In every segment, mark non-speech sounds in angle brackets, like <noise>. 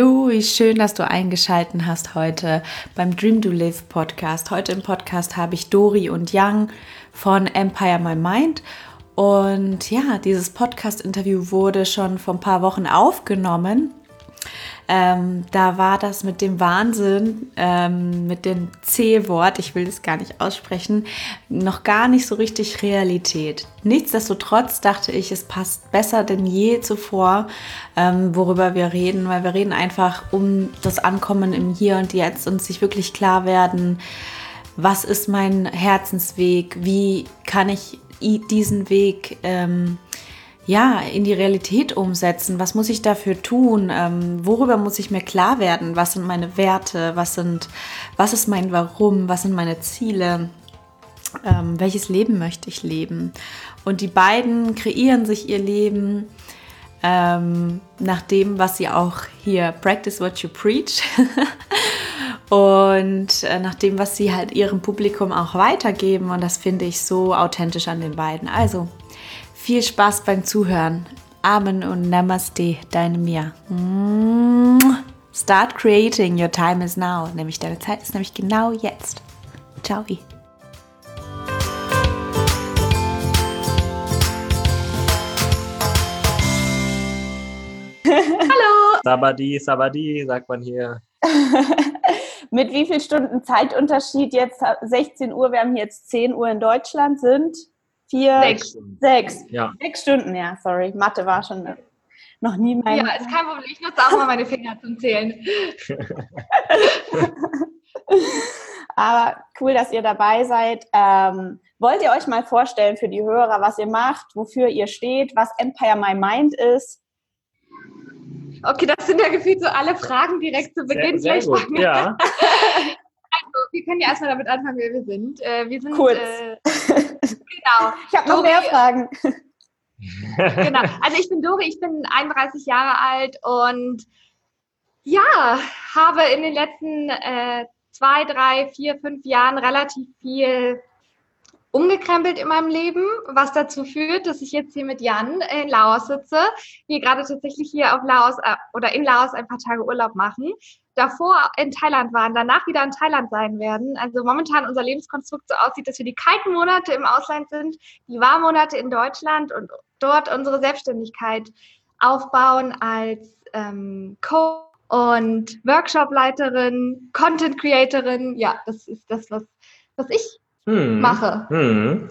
Hallo, wie schön, dass du eingeschaltet hast heute beim Dream to Live Podcast. Heute im Podcast habe ich Dori und Young von Empire My Mind. Und ja, dieses Podcast-Interview wurde schon vor ein paar Wochen aufgenommen ähm, da war das mit dem Wahnsinn, ähm, mit dem C-Wort, ich will das gar nicht aussprechen, noch gar nicht so richtig Realität. Nichtsdestotrotz dachte ich, es passt besser denn je zuvor, ähm, worüber wir reden, weil wir reden einfach um das Ankommen im Hier und Jetzt und sich wirklich klar werden, was ist mein Herzensweg, wie kann ich diesen Weg ähm, ja, in die Realität umsetzen? Was muss ich dafür tun? Ähm, worüber muss ich mir klar werden? Was sind meine Werte? Was, sind, was ist mein Warum? Was sind meine Ziele? Ähm, welches Leben möchte ich leben? Und die beiden kreieren sich ihr Leben ähm, nach dem, was sie auch hier practice what you preach <laughs> und äh, nach dem, was sie halt ihrem Publikum auch weitergeben. Und das finde ich so authentisch an den beiden. Also viel Spaß beim Zuhören. Amen und Namaste, deine Mia. Start creating, your time is now. Nämlich deine Zeit ist nämlich genau jetzt. Ciao. <laughs> Hallo. Sabadi, Sabadi, sagt man hier. <laughs> Mit wie viel Stunden Zeitunterschied jetzt 16 Uhr, wir haben jetzt 10 Uhr in Deutschland sind? Vier, sechs. Sechs. Ja. Sechs Stunden, ja, sorry. Mathe war schon noch nie mein. Ja, ist kein Problem. Ich nutze auch mal meine Finger zum Zählen. <laughs> Aber cool, dass ihr dabei seid. Ähm, wollt ihr euch mal vorstellen für die Hörer, was ihr macht, wofür ihr steht, was Empire My Mind ist? Okay, das sind ja gefühlt so alle Fragen direkt zu Beginn. Sehr, sehr gut, ja. Wir können ja erstmal damit anfangen, wer wir sind. Äh, wir sind Kurz. Äh, <laughs> genau. Ich habe noch mehr Fragen. genau. <laughs> Also ich bin Dori, ich bin 31 Jahre alt und ja, habe in den letzten äh, zwei, drei, vier, fünf Jahren relativ viel umgekrempelt in meinem Leben, was dazu führt, dass ich jetzt hier mit Jan in Laos sitze. Wir gerade tatsächlich hier auf Laos äh, oder in Laos ein paar Tage Urlaub machen. Davor in Thailand waren, danach wieder in Thailand sein werden. Also momentan unser Lebenskonstrukt so aussieht, dass wir die kalten Monate im Ausland sind, die warmen Monate in Deutschland und dort unsere Selbstständigkeit aufbauen als ähm, Co und Workshop-Leiterin, Content-Creatorin. Ja, das ist das, was, was ich hm. mache. Hm.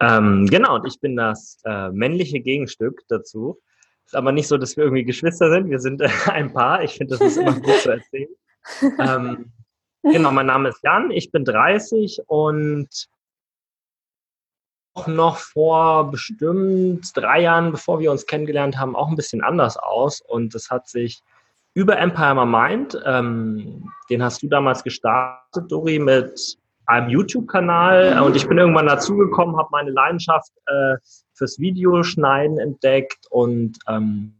Ähm, genau, und ich bin das äh, männliche Gegenstück dazu. Ist aber nicht so, dass wir irgendwie Geschwister sind. Wir sind äh, ein Paar. Ich finde, das ist immer gut zu erzählen. <laughs> ähm, genau, mein Name ist Jan. Ich bin 30 und auch noch vor bestimmt drei Jahren, bevor wir uns kennengelernt haben, auch ein bisschen anders aus. Und das hat sich über Empire My Mind, ähm, den hast du damals gestartet, Dori, mit einem YouTube-Kanal und ich bin irgendwann dazugekommen, habe meine Leidenschaft äh, fürs Videoschneiden entdeckt und ähm,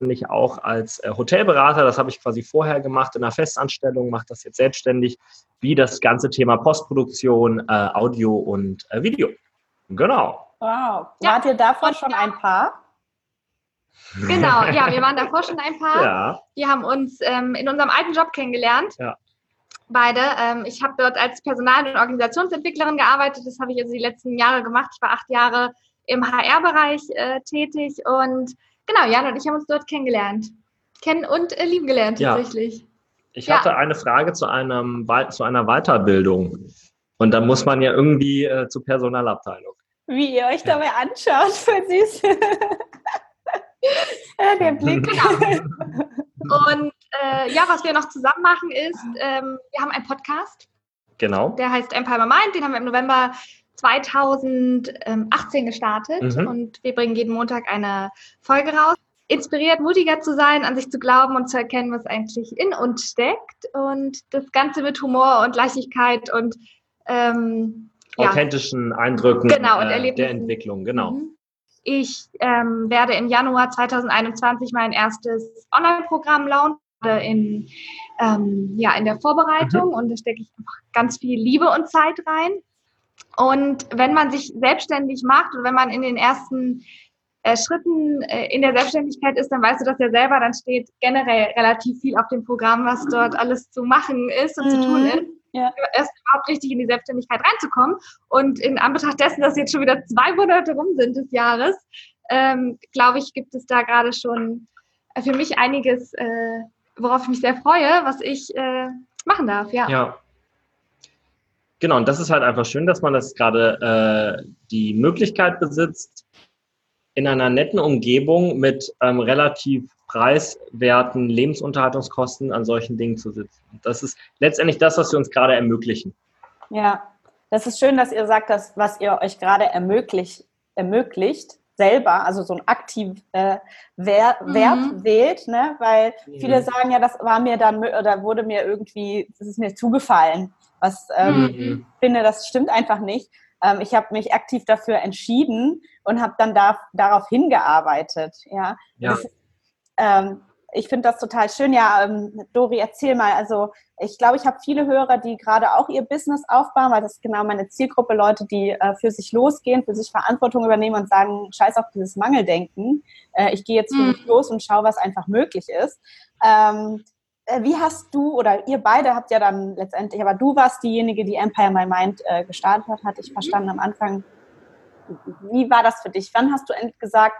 ich auch als äh, Hotelberater, das habe ich quasi vorher gemacht in einer Festanstellung, mache das jetzt selbstständig, wie das ganze Thema Postproduktion, äh, Audio und äh, Video. Genau. Wow. Wart ihr davor schon ein Paar? Genau, ja, wir waren davor schon ein <laughs> Paar. Ja. Wir haben uns ähm, in unserem alten Job kennengelernt. Ja. Beide. Ähm, ich habe dort als Personal- und Organisationsentwicklerin gearbeitet. Das habe ich also die letzten Jahre gemacht. Ich war acht Jahre im HR-Bereich äh, tätig und genau, Jan und ich haben uns dort kennengelernt. Kennen und äh, lieben gelernt tatsächlich. Ja. Ich hatte ja. eine Frage zu, einem, zu einer Weiterbildung. Und da muss man ja irgendwie äh, zur Personalabteilung. Wie ihr euch dabei anschaut, voll süß. <laughs> ja, der Blick. <laughs> Genau. Und äh, ja, was wir noch zusammen machen ist, ähm, wir haben einen Podcast. Genau. Der heißt Empire Mind, den haben wir im November 2018 gestartet mhm. und wir bringen jeden Montag eine Folge raus. Inspiriert, mutiger zu sein, an sich zu glauben und zu erkennen, was eigentlich in uns steckt und das Ganze mit Humor und Leichtigkeit und ähm, authentischen ja. Eindrücken genau, äh, der Entwicklung, genau. Mhm. Ich ähm, werde im Januar 2021 mein erstes Online-Programm launchen in, ähm, ja, in der Vorbereitung mhm. und da stecke ich einfach ganz viel Liebe und Zeit rein. Und wenn man sich selbstständig macht und wenn man in den ersten äh, Schritten äh, in der Selbstständigkeit ist, dann weißt du das ja selber, dann steht generell relativ viel auf dem Programm, was dort alles zu machen ist und mhm. zu tun mhm. ist. Ja. Erst überhaupt richtig in die Selbstständigkeit reinzukommen. Und in Anbetracht dessen, dass jetzt schon wieder zwei Monate rum sind des Jahres, ähm, glaube ich, gibt es da gerade schon für mich einiges, äh, worauf ich mich sehr freue, was ich äh, machen darf. Ja. ja. Genau, und das ist halt einfach schön, dass man das gerade äh, die Möglichkeit besitzt, in einer netten Umgebung mit ähm, relativ preiswerten Lebensunterhaltungskosten an solchen Dingen zu sitzen. Das ist letztendlich das, was wir uns gerade ermöglichen. Ja, das ist schön, dass ihr sagt, dass was ihr euch gerade ermöglicht, ermöglicht selber, also so ein aktiv äh, Wert, mhm. Wert wählt, ne? weil mhm. viele sagen ja, das war mir dann oder wurde mir irgendwie, das ist mir zugefallen. Was ähm, mhm. finde, das stimmt einfach nicht. Ähm, ich habe mich aktiv dafür entschieden und habe dann da, darauf hingearbeitet. Ja, ja. Ist, ähm, ich finde das total schön. Ja, ähm, Dori, erzähl mal. Also ich glaube, ich habe viele Hörer, die gerade auch ihr Business aufbauen, weil das ist genau meine Zielgruppe, Leute, die äh, für sich losgehen, für sich Verantwortung übernehmen und sagen, scheiß auf dieses Mangeldenken. Äh, ich gehe jetzt für mhm. mich los und schaue, was einfach möglich ist. Ähm, äh, wie hast du oder ihr beide habt ja dann letztendlich, aber du warst diejenige, die Empire My Mind äh, gestartet hat, hatte ich mhm. verstanden am Anfang. Wie war das für dich? Wann hast du endlich gesagt,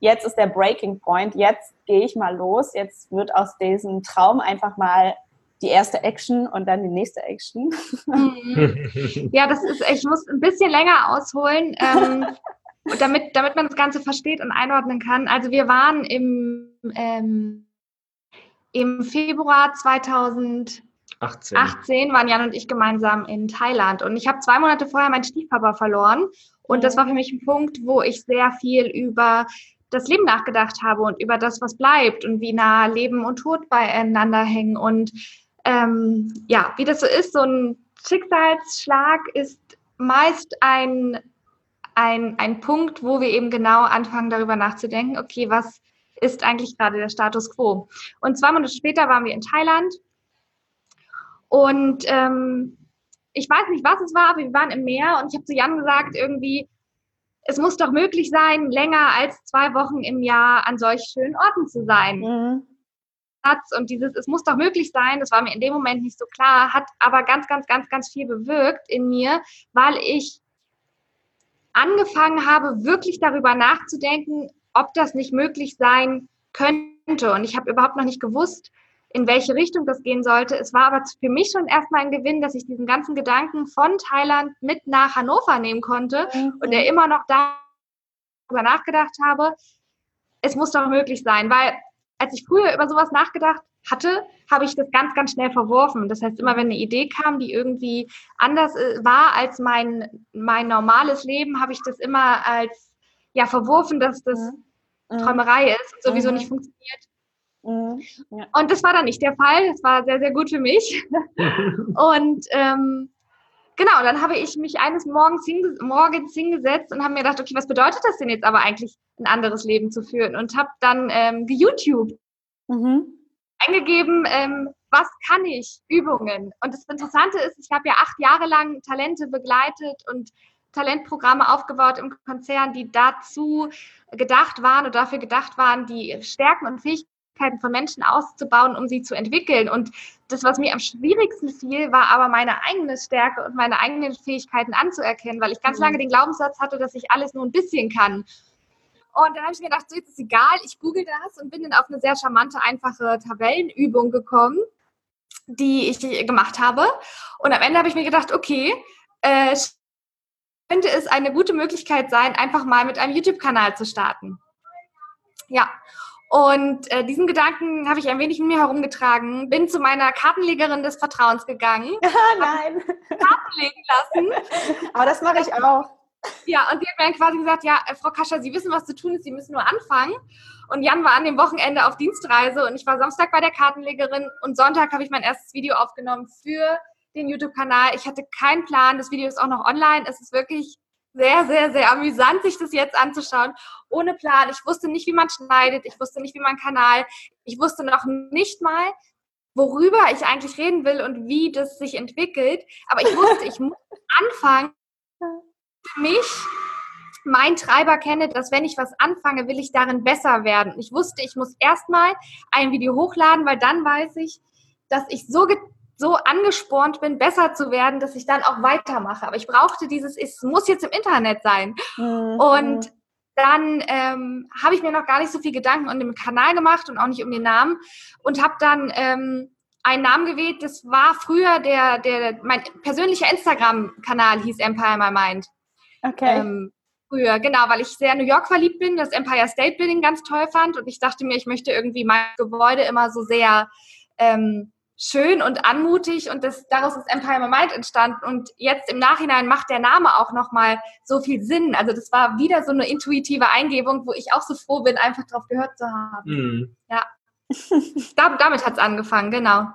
jetzt ist der Breaking Point, jetzt gehe ich mal los, jetzt wird aus diesem Traum einfach mal die erste Action und dann die nächste Action? Mhm. Ja, das ist, ich muss ein bisschen länger ausholen. Ähm, <laughs> damit, damit man das Ganze versteht und einordnen kann. Also wir waren im ähm, im Februar 2018 18. waren Jan und ich gemeinsam in Thailand und ich habe zwei Monate vorher meinen Stiefpapa verloren und das war für mich ein Punkt, wo ich sehr viel über das Leben nachgedacht habe und über das, was bleibt und wie nah Leben und Tod beieinander hängen und ähm, ja, wie das so ist, so ein Schicksalsschlag ist meist ein, ein, ein Punkt, wo wir eben genau anfangen, darüber nachzudenken, okay, was ist eigentlich gerade der Status quo. Und zwei Monate später waren wir in Thailand und ähm, ich weiß nicht, was es war, aber wir waren im Meer und ich habe zu Jan gesagt, irgendwie, es muss doch möglich sein, länger als zwei Wochen im Jahr an solch schönen Orten zu sein. Mhm. Und dieses, es muss doch möglich sein, das war mir in dem Moment nicht so klar, hat aber ganz, ganz, ganz, ganz viel bewirkt in mir, weil ich angefangen habe, wirklich darüber nachzudenken, ob das nicht möglich sein könnte. Und ich habe überhaupt noch nicht gewusst, in welche Richtung das gehen sollte. Es war aber für mich schon erstmal ein Gewinn, dass ich diesen ganzen Gedanken von Thailand mit nach Hannover nehmen konnte mhm. und der immer noch darüber nachgedacht habe, es muss doch möglich sein, weil als ich früher über sowas nachgedacht hatte, habe ich das ganz, ganz schnell verworfen. Das heißt, immer wenn eine Idee kam, die irgendwie anders äh, war als mein, mein normales Leben, habe ich das immer als ja verworfen, dass das mhm. Träumerei ist und sowieso mhm. nicht funktioniert. Mhm. Ja. Und das war dann nicht der Fall. Das war sehr, sehr gut für mich. <laughs> und ähm, genau, dann habe ich mich eines Morgens, hinge morgens hingesetzt und habe mir gedacht, okay, was bedeutet das denn jetzt aber eigentlich, ein anderes Leben zu führen? Und habe dann ähm, YouTube mhm. eingegeben, ähm, was kann ich? Übungen. Und das Interessante ist, ich habe ja acht Jahre lang Talente begleitet und Talentprogramme aufgebaut im Konzern, die dazu gedacht waren oder dafür gedacht waren, die Stärken und Fähigkeiten Fähigkeiten von Menschen auszubauen, um sie zu entwickeln. Und das, was mir am schwierigsten fiel, war aber meine eigene Stärke und meine eigenen Fähigkeiten anzuerkennen, weil ich ganz mhm. lange den Glaubenssatz hatte, dass ich alles nur ein bisschen kann. Und dann habe ich mir gedacht, so jetzt ist egal, ich google das und bin dann auf eine sehr charmante, einfache Tabellenübung gekommen, die ich gemacht habe. Und am Ende habe ich mir gedacht, okay, äh, könnte es eine gute Möglichkeit sein, einfach mal mit einem YouTube-Kanal zu starten. Ja, und äh, diesen Gedanken habe ich ein wenig mit mir herumgetragen, bin zu meiner Kartenlegerin des Vertrauens gegangen. <laughs> Nein. Karten legen lassen. Aber das mache ich auch. Ja, und sie hat mir dann quasi gesagt, ja, äh, Frau Kascher, Sie wissen, was zu tun ist, Sie müssen nur anfangen. Und Jan war an dem Wochenende auf Dienstreise und ich war Samstag bei der Kartenlegerin und Sonntag habe ich mein erstes Video aufgenommen für den YouTube-Kanal. Ich hatte keinen Plan, das Video ist auch noch online. Es ist wirklich sehr, sehr, sehr amüsant, sich das jetzt anzuschauen. Ohne Plan. Ich wusste nicht, wie man schneidet. Ich wusste nicht, wie man Kanal. Ich wusste noch nicht mal, worüber ich eigentlich reden will und wie das sich entwickelt. Aber ich wusste, ich muss <laughs> anfangen, für mich mein Treiber kenne, dass wenn ich was anfange, will ich darin besser werden. Ich wusste, ich muss erstmal ein Video hochladen, weil dann weiß ich, dass ich so, so angespornt bin, besser zu werden, dass ich dann auch weitermache. Aber ich brauchte dieses, es muss jetzt im Internet sein. Mhm. Und dann ähm, habe ich mir noch gar nicht so viel Gedanken um den Kanal gemacht und auch nicht um den Namen und habe dann ähm, einen Namen gewählt. Das war früher der, der mein persönlicher Instagram-Kanal hieß Empire My Mind. Okay. Ähm, früher, genau, weil ich sehr New York verliebt bin, das Empire State Building ganz toll fand und ich dachte mir, ich möchte irgendwie mein Gebäude immer so sehr ähm, schön und anmutig und das, daraus ist Empire My Mind entstanden und jetzt im Nachhinein macht der Name auch nochmal so viel Sinn. Also das war wieder so eine intuitive Eingebung, wo ich auch so froh bin, einfach drauf gehört zu haben. Mhm. Ja. <laughs> da, damit hat es angefangen, genau.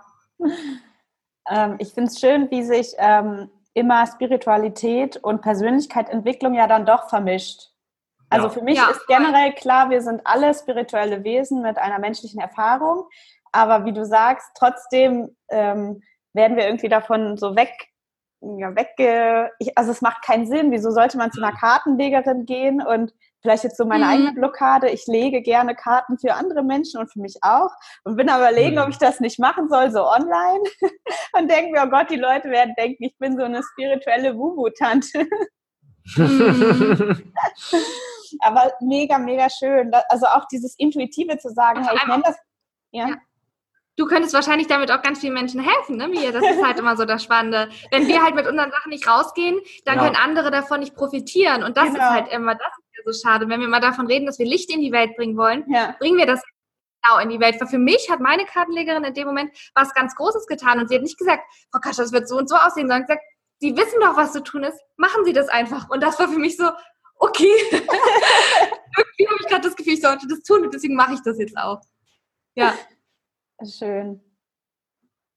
Ähm, ich finde es schön, wie sich ähm, immer Spiritualität und Persönlichkeitsentwicklung ja dann doch vermischt. Also ja. für mich ja. ist generell klar, wir sind alle spirituelle Wesen mit einer menschlichen Erfahrung, aber wie du sagst, trotzdem ähm, werden wir irgendwie davon so weg, ja, wegge... Ich, also es macht keinen Sinn. Wieso sollte man zu einer Kartenlegerin gehen und vielleicht jetzt so meine mhm. eigene Blockade, ich lege gerne Karten für andere Menschen und für mich auch und bin aber überlegen, mhm. ob ich das nicht machen soll, so online <laughs> und denke mir, oh Gott, die Leute werden denken, ich bin so eine spirituelle Wubu-Tante. Mhm. <laughs> aber mega, mega schön. Also auch dieses Intuitive zu sagen, hey, ich nenne das, ja. ja du könntest wahrscheinlich damit auch ganz vielen Menschen helfen, ne, Mia? Das ist halt immer so das Spannende. Wenn wir halt mit unseren Sachen nicht rausgehen, dann ja. können andere davon nicht profitieren. Und das genau. ist halt immer, das ist ja so schade. Wenn wir mal davon reden, dass wir Licht in die Welt bringen wollen, ja. bringen wir das genau in die Welt. Weil für mich hat meine Kartenlegerin in dem Moment was ganz Großes getan und sie hat nicht gesagt, Frau Kascha, das wird so und so aussehen, sondern gesagt, Sie wissen doch, was zu tun ist, machen Sie das einfach. Und das war für mich so, okay. <laughs> Irgendwie habe ich gerade das Gefühl, ich sollte das tun und deswegen mache ich das jetzt auch. Ja. Schön.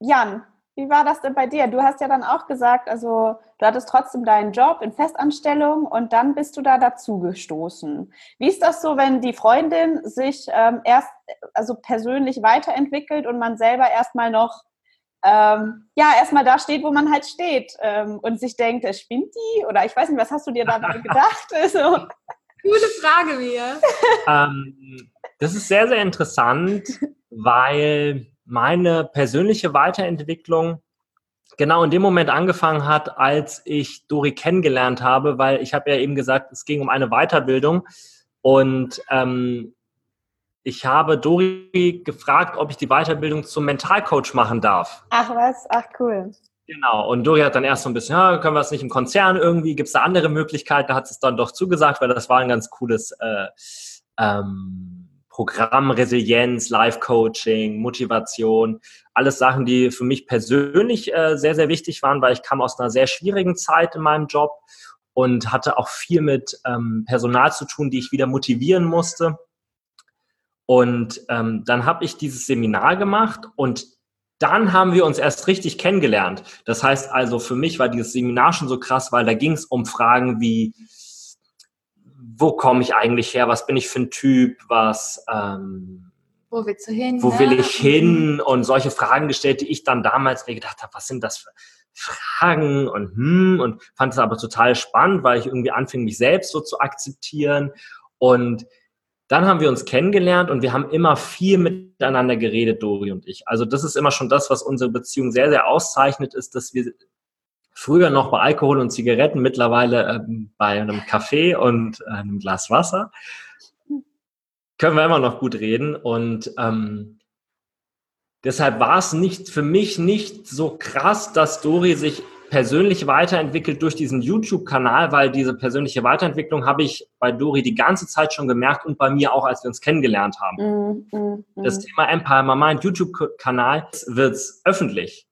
Jan, wie war das denn bei dir? Du hast ja dann auch gesagt, also du hattest trotzdem deinen Job in Festanstellung und dann bist du da dazu gestoßen. Wie ist das so, wenn die Freundin sich ähm, erst also persönlich weiterentwickelt und man selber erstmal noch ähm, ja erstmal da steht, wo man halt steht ähm, und sich denkt, es spinnt die oder ich weiß nicht, was hast du dir dabei <laughs> gedacht? Also, Coole Frage, mir. Ähm, das ist sehr, sehr interessant, <laughs> weil meine persönliche Weiterentwicklung genau in dem Moment angefangen hat, als ich Dori kennengelernt habe, weil ich habe ja eben gesagt, es ging um eine Weiterbildung und ähm, ich habe Dori gefragt, ob ich die Weiterbildung zum Mentalcoach machen darf. Ach was, ach cool. Genau, und Dori hat dann erst so ein bisschen, ja, können wir es nicht im Konzern irgendwie, gibt es da andere Möglichkeiten, da hat es dann doch zugesagt, weil das war ein ganz cooles äh, ähm, Programm, Resilienz, Life-Coaching, Motivation, alles Sachen, die für mich persönlich äh, sehr, sehr wichtig waren, weil ich kam aus einer sehr schwierigen Zeit in meinem Job und hatte auch viel mit ähm, Personal zu tun, die ich wieder motivieren musste. Und ähm, dann habe ich dieses Seminar gemacht und dann haben wir uns erst richtig kennengelernt. Das heißt also, für mich war dieses Seminar schon so krass, weil da ging es um Fragen wie, wo komme ich eigentlich her, was bin ich für ein Typ, was, ähm, wo willst du hin? Wo ne? will ich hin? Und solche Fragen gestellt, die ich dann damals mir gedacht habe, was sind das für Fragen und hm, und fand es aber total spannend, weil ich irgendwie anfing, mich selbst so zu akzeptieren. Und dann haben wir uns kennengelernt und wir haben immer viel miteinander geredet, Dori und ich. Also das ist immer schon das, was unsere Beziehung sehr, sehr auszeichnet, ist, dass wir früher noch bei Alkohol und Zigaretten, mittlerweile ähm, bei einem Kaffee und äh, einem Glas Wasser, können wir immer noch gut reden. Und ähm, deshalb war es nicht für mich nicht so krass, dass Dori sich persönlich weiterentwickelt durch diesen YouTube-Kanal, weil diese persönliche Weiterentwicklung habe ich bei Dori die ganze Zeit schon gemerkt und bei mir auch, als wir uns kennengelernt haben. Mm, mm, mm. Das Thema Empire My Mind YouTube-Kanal wird öffentlich.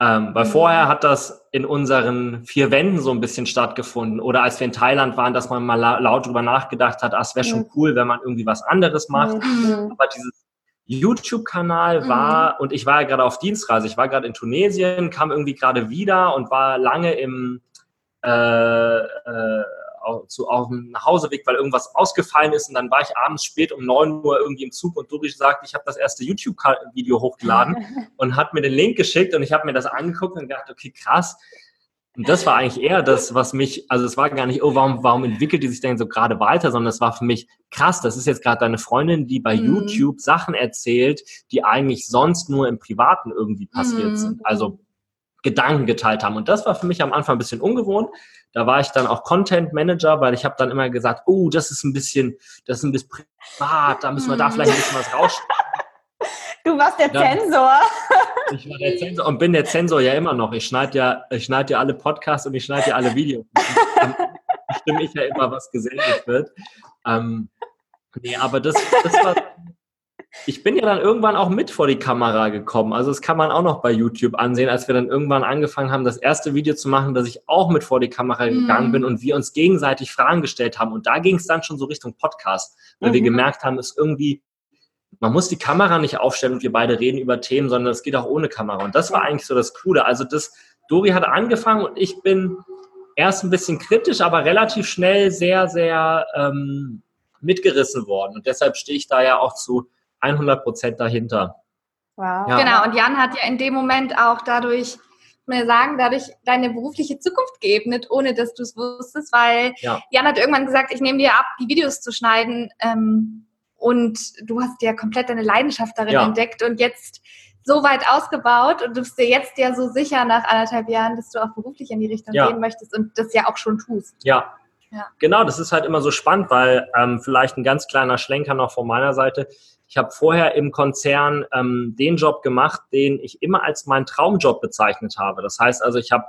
Ähm, weil mhm. vorher hat das in unseren vier Wänden so ein bisschen stattgefunden. Oder als wir in Thailand waren, dass man mal laut drüber nachgedacht hat, ah, es wäre schon mhm. cool, wenn man irgendwie was anderes macht. Mhm. Aber dieses YouTube-Kanal mhm. war, und ich war ja gerade auf Dienstreise, ich war gerade in Tunesien, kam irgendwie gerade wieder und war lange im äh, äh, zu, auf dem Nachhauseweg, weil irgendwas ausgefallen ist und dann war ich abends spät um 9 Uhr irgendwie im Zug und Dori sagt, ich habe das erste YouTube-Video hochgeladen <laughs> und hat mir den Link geschickt und ich habe mir das angeguckt und gedacht, okay, krass, und das war eigentlich eher das, was mich, also es war gar nicht, oh, warum, warum entwickelt die sich denn so gerade weiter, sondern es war für mich krass, das ist jetzt gerade deine Freundin, die bei mhm. YouTube Sachen erzählt, die eigentlich sonst nur im Privaten irgendwie passiert mhm. sind. Also Gedanken geteilt haben. Und das war für mich am Anfang ein bisschen ungewohnt. Da war ich dann auch Content Manager, weil ich habe dann immer gesagt, oh, das ist ein bisschen, das ist ein bisschen privat, da müssen wir da vielleicht ein bisschen was rausschneiden. <laughs> Du warst der dann, Zensor. Ich war der Zensor und bin der Zensor ja immer noch. Ich schneide ja, ich schneide ja alle Podcasts und ich schneide ja alle Videos. Dann stimme ich ja immer, was gesendet wird. Ähm, nee, aber das, das war. Ich bin ja dann irgendwann auch mit vor die Kamera gekommen. Also das kann man auch noch bei YouTube ansehen, als wir dann irgendwann angefangen haben, das erste Video zu machen, dass ich auch mit vor die Kamera gegangen mhm. bin und wir uns gegenseitig Fragen gestellt haben. Und da ging es dann schon so Richtung Podcast, weil mhm. wir gemerkt haben, es irgendwie man muss die Kamera nicht aufstellen und wir beide reden über Themen, sondern es geht auch ohne Kamera. Und das war eigentlich so das Coole. Also das, Dori hat angefangen und ich bin erst ein bisschen kritisch, aber relativ schnell sehr, sehr ähm, mitgerissen worden. Und deshalb stehe ich da ja auch zu 100 Prozent dahinter. Wow. Ja. Genau. Und Jan hat ja in dem Moment auch dadurch mir sagen, dadurch deine berufliche Zukunft geebnet, ohne dass du es wusstest, weil ja. Jan hat irgendwann gesagt, ich nehme dir ab, die Videos zu schneiden. Ähm, und du hast ja komplett deine Leidenschaft darin ja. entdeckt und jetzt so weit ausgebaut und du bist dir jetzt ja so sicher nach anderthalb Jahren, dass du auch beruflich in die Richtung ja. gehen möchtest und das ja auch schon tust. Ja. ja. Genau, das ist halt immer so spannend, weil ähm, vielleicht ein ganz kleiner Schlenker noch von meiner Seite. Ich habe vorher im Konzern ähm, den Job gemacht, den ich immer als meinen Traumjob bezeichnet habe. Das heißt also, ich habe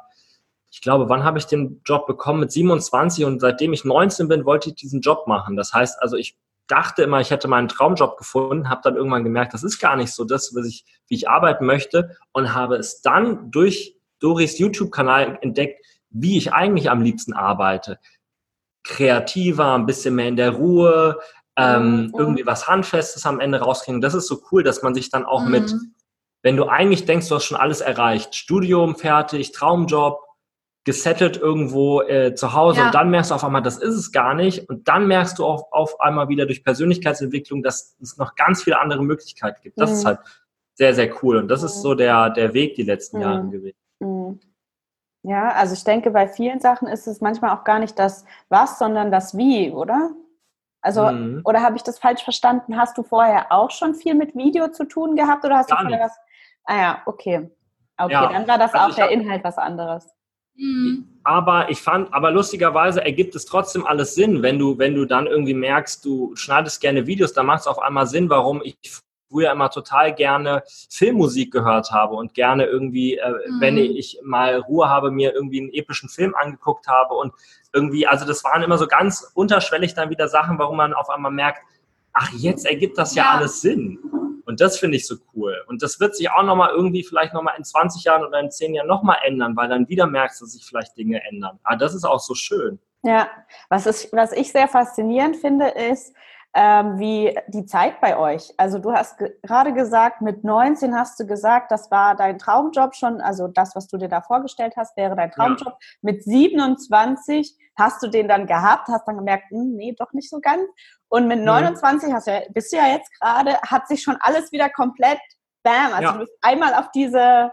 ich glaube, wann habe ich den Job bekommen? Mit 27 und seitdem ich 19 bin, wollte ich diesen Job machen. Das heißt also, ich dachte immer, ich hätte meinen Traumjob gefunden, habe dann irgendwann gemerkt, das ist gar nicht so das, was ich, wie ich arbeiten möchte und habe es dann durch Doris YouTube-Kanal entdeckt, wie ich eigentlich am liebsten arbeite. Kreativer, ein bisschen mehr in der Ruhe, ähm, mhm. irgendwie was Handfestes am Ende rauskriegen. Das ist so cool, dass man sich dann auch mhm. mit, wenn du eigentlich denkst, du hast schon alles erreicht, Studium fertig, Traumjob, gesettelt irgendwo äh, zu Hause ja. und dann merkst du auf einmal, das ist es gar nicht und dann merkst du auf, auf einmal wieder durch Persönlichkeitsentwicklung, dass es noch ganz viele andere Möglichkeiten gibt. Das mhm. ist halt sehr, sehr cool und das ist so der, der Weg die letzten mhm. Jahre gewesen. Mhm. Ja, also ich denke, bei vielen Sachen ist es manchmal auch gar nicht das Was, sondern das Wie, oder? Also, mhm. oder habe ich das falsch verstanden? Hast du vorher auch schon viel mit Video zu tun gehabt oder hast gar du vorher nicht. was? Ah ja, okay. Okay, ja. dann war das also auch der Inhalt was anderes. Mhm. Aber ich fand, aber lustigerweise ergibt es trotzdem alles Sinn, wenn du, wenn du dann irgendwie merkst, du schneidest gerne Videos, dann macht es auf einmal Sinn, warum ich früher immer total gerne Filmmusik gehört habe und gerne irgendwie, äh, mhm. wenn ich mal Ruhe habe, mir irgendwie einen epischen Film angeguckt habe und irgendwie, also das waren immer so ganz unterschwellig dann wieder Sachen, warum man auf einmal merkt, ach, jetzt ergibt das ja, ja. alles Sinn. Und das finde ich so cool. Und das wird sich auch nochmal irgendwie vielleicht nochmal in 20 Jahren oder in 10 Jahren nochmal ändern, weil dann wieder merkst, dass sich vielleicht Dinge ändern. Aber ah, das ist auch so schön. Ja, was, ist, was ich sehr faszinierend finde, ist, ähm, wie die Zeit bei euch. Also du hast ge gerade gesagt, mit 19 hast du gesagt, das war dein Traumjob schon, also das, was du dir da vorgestellt hast, wäre dein Traumjob. Ja. Mit 27 hast du den dann gehabt, hast dann gemerkt, hm, nee, doch nicht so ganz. Und mit 29 mhm. hast du ja, bist du ja jetzt gerade, hat sich schon alles wieder komplett, bam, also ja. du bist einmal auf diese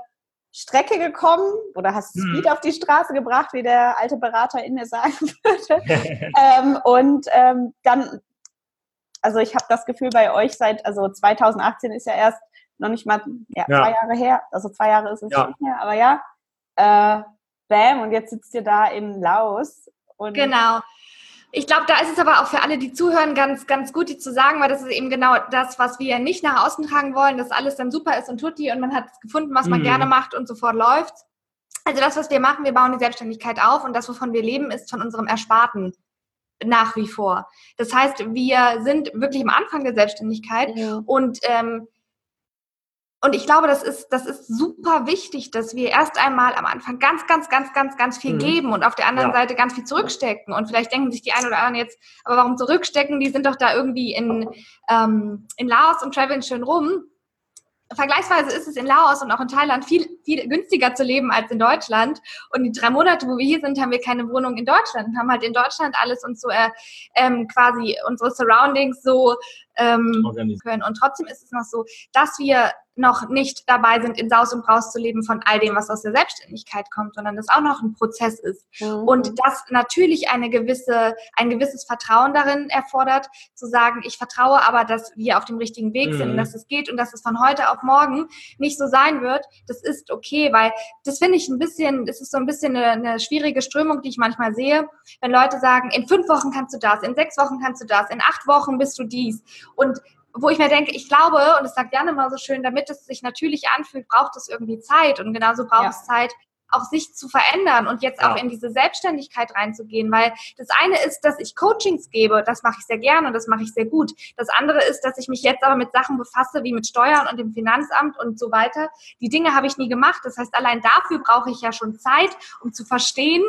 Strecke gekommen oder hast mhm. Speed auf die Straße gebracht, wie der alte Berater in mir sagen <laughs> würde. ähm, und ähm, dann also ich habe das Gefühl bei euch seit, also 2018 ist ja erst noch nicht mal ja, ja. zwei Jahre her, also zwei Jahre ist es ja. nicht mehr, aber ja, äh, bam, und jetzt sitzt ihr da in Laos. Und genau. Ich glaube, da ist es aber auch für alle, die zuhören, ganz, ganz gut, die zu sagen, weil das ist eben genau das, was wir nicht nach außen tragen wollen, dass alles dann super ist und tutti und man hat gefunden, was man mhm. gerne macht und sofort läuft. Also das, was wir machen, wir bauen die Selbstständigkeit auf und das, wovon wir leben, ist von unserem Ersparten nach wie vor. Das heißt, wir sind wirklich am Anfang der Selbstständigkeit ja. und ähm, und ich glaube, das ist, das ist super wichtig, dass wir erst einmal am Anfang ganz, ganz, ganz, ganz, ganz viel mhm. geben und auf der anderen ja. Seite ganz viel zurückstecken. Und vielleicht denken sich die einen oder anderen jetzt, aber warum zurückstecken? Die sind doch da irgendwie in, ähm, in Laos und traveln schön rum vergleichsweise ist es in Laos und auch in Thailand viel, viel günstiger zu leben als in Deutschland. Und die drei Monate, wo wir hier sind, haben wir keine Wohnung in Deutschland und haben halt in Deutschland alles und so äh, ähm, quasi unsere Surroundings so ähm, können. Und trotzdem ist es noch so, dass wir noch nicht dabei sind, in Saus und Braus zu leben von all dem, was aus der Selbstständigkeit kommt, sondern das auch noch ein Prozess ist. Mhm. Und das natürlich eine gewisse, ein gewisses Vertrauen darin erfordert, zu sagen, ich vertraue aber, dass wir auf dem richtigen Weg mhm. sind, dass es geht und dass es von heute auf morgen nicht so sein wird. Das ist okay, weil das finde ich ein bisschen, das ist so ein bisschen eine, eine schwierige Strömung, die ich manchmal sehe, wenn Leute sagen, in fünf Wochen kannst du das, in sechs Wochen kannst du das, in acht Wochen bist du dies. Und wo ich mir denke, ich glaube, und das sagt Janne mal so schön, damit es sich natürlich anfühlt, braucht es irgendwie Zeit. Und genauso braucht ja. es Zeit, auch sich zu verändern und jetzt ja. auch in diese Selbstständigkeit reinzugehen, weil das eine ist, dass ich Coachings gebe, das mache ich sehr gerne und das mache ich sehr gut. Das andere ist, dass ich mich jetzt aber mit Sachen befasse, wie mit Steuern und dem Finanzamt und so weiter. Die Dinge habe ich nie gemacht. Das heißt, allein dafür brauche ich ja schon Zeit, um zu verstehen,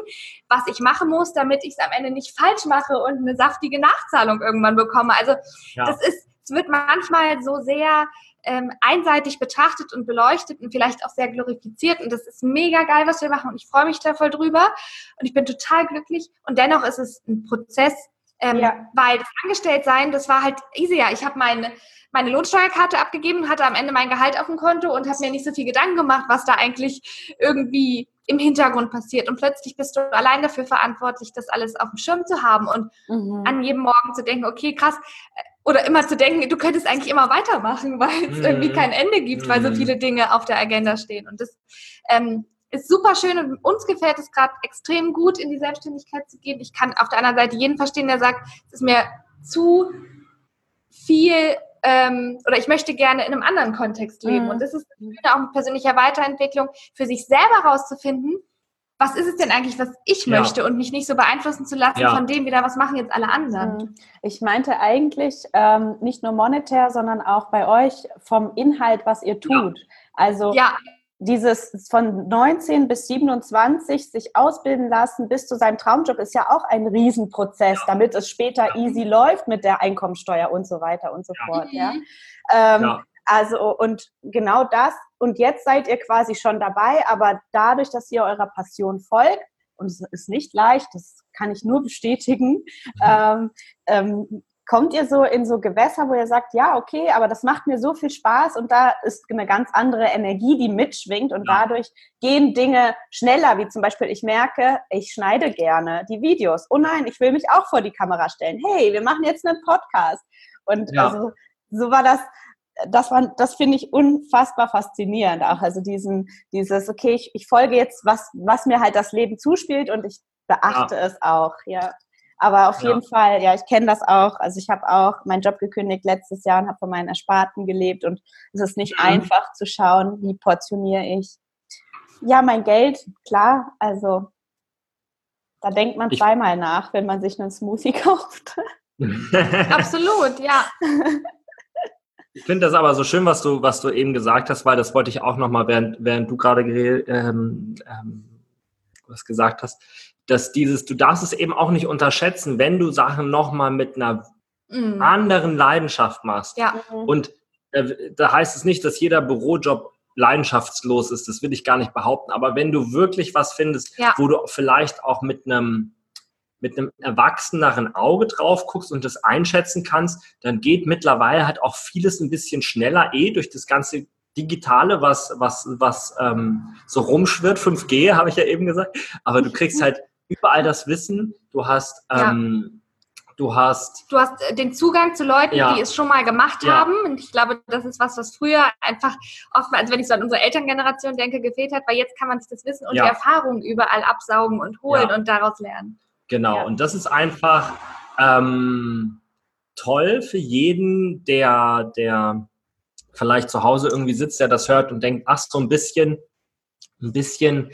was ich machen muss, damit ich es am Ende nicht falsch mache und eine saftige Nachzahlung irgendwann bekomme. Also ja. das ist es wird manchmal so sehr ähm, einseitig betrachtet und beleuchtet und vielleicht auch sehr glorifiziert. Und das ist mega geil, was wir machen. Und ich freue mich da voll drüber. Und ich bin total glücklich. Und dennoch ist es ein Prozess, ähm, ja. weil das Angestelltsein, das war halt easier. Ich habe meine, meine Lohnsteuerkarte abgegeben, hatte am Ende mein Gehalt auf dem Konto und habe mir nicht so viel Gedanken gemacht, was da eigentlich irgendwie im Hintergrund passiert. Und plötzlich bist du allein dafür verantwortlich, das alles auf dem Schirm zu haben und mhm. an jedem Morgen zu denken, okay, krass, oder immer zu denken, du könntest eigentlich immer weitermachen, <laughs> weil es mhm. irgendwie kein Ende gibt, weil so mhm. viele Dinge auf der Agenda stehen. Und das ähm, ist super schön und uns gefällt es gerade extrem gut, in die Selbstständigkeit zu gehen. Ich kann auf der anderen Seite jeden verstehen, der sagt, es ist mir zu viel ähm, oder ich möchte gerne in einem anderen Kontext leben. Mhm. Und das ist auch mit persönlicher Weiterentwicklung, für sich selber herauszufinden, was ist es denn eigentlich, was ich ja. möchte und mich nicht so beeinflussen zu lassen ja. von dem wieder, was machen jetzt alle anderen. Hm. Ich meinte eigentlich ähm, nicht nur monetär, sondern auch bei euch vom Inhalt, was ihr tut. Ja. Also dieses von 19 bis 27 sich ausbilden lassen bis zu seinem Traumjob ist ja auch ein Riesenprozess, damit es später easy läuft mit der Einkommensteuer und so weiter und so fort. Ja. Mhm. Ähm, also und genau das und jetzt seid ihr quasi schon dabei, aber dadurch, dass ihr eurer Passion folgt, und es ist nicht leicht, das kann ich nur bestätigen, <laughs> ähm, ähm, kommt ihr so in so Gewässer, wo ihr sagt, ja, okay, aber das macht mir so viel Spaß und da ist eine ganz andere Energie, die mitschwingt und ja. dadurch gehen Dinge schneller, wie zum Beispiel, ich merke, ich schneide gerne die Videos. Oh nein, ich will mich auch vor die Kamera stellen. Hey, wir machen jetzt einen Podcast. Und ja. also, so war das, das war, das finde ich unfassbar faszinierend auch. Also diesen, dieses, okay, ich, ich folge jetzt, was, was mir halt das Leben zuspielt und ich beachte ja. es auch, ja. Aber auf ja. jeden Fall, ja, ich kenne das auch. Also ich habe auch meinen Job gekündigt letztes Jahr und habe von meinen Ersparten gelebt und es ist nicht mhm. einfach zu schauen, wie portioniere ich. Ja, mein Geld, klar, also da denkt man ich zweimal nach, wenn man sich einen Smoothie <laughs> kauft. <laughs> Absolut, ja. <laughs> Ich finde das aber so schön, was du, was du eben gesagt hast, weil das wollte ich auch nochmal, während, während du gerade ähm, ähm, was gesagt hast, dass dieses, du darfst es eben auch nicht unterschätzen, wenn du Sachen nochmal mit einer mhm. anderen Leidenschaft machst. Ja. Und äh, da heißt es nicht, dass jeder Bürojob leidenschaftslos ist, das will ich gar nicht behaupten, aber wenn du wirklich was findest, ja. wo du vielleicht auch mit einem mit einem erwachseneren Auge drauf guckst und das einschätzen kannst, dann geht mittlerweile halt auch vieles ein bisschen schneller eh durch das ganze Digitale, was, was, was ähm, so rumschwirrt. 5G habe ich ja eben gesagt. Aber du kriegst halt überall das Wissen. Du hast ähm, Du hast. Du hast äh, den Zugang zu Leuten, ja. die es schon mal gemacht ja. haben. Und ich glaube, das ist was, was früher einfach oft, also wenn ich so an unsere Elterngeneration denke, gefehlt hat, weil jetzt kann man sich das Wissen und ja. die Erfahrung überall absaugen und holen und daraus lernen. Genau. Und das ist einfach ähm, toll für jeden, der, der vielleicht zu Hause irgendwie sitzt, der das hört und denkt, ach, so ein bisschen, ein bisschen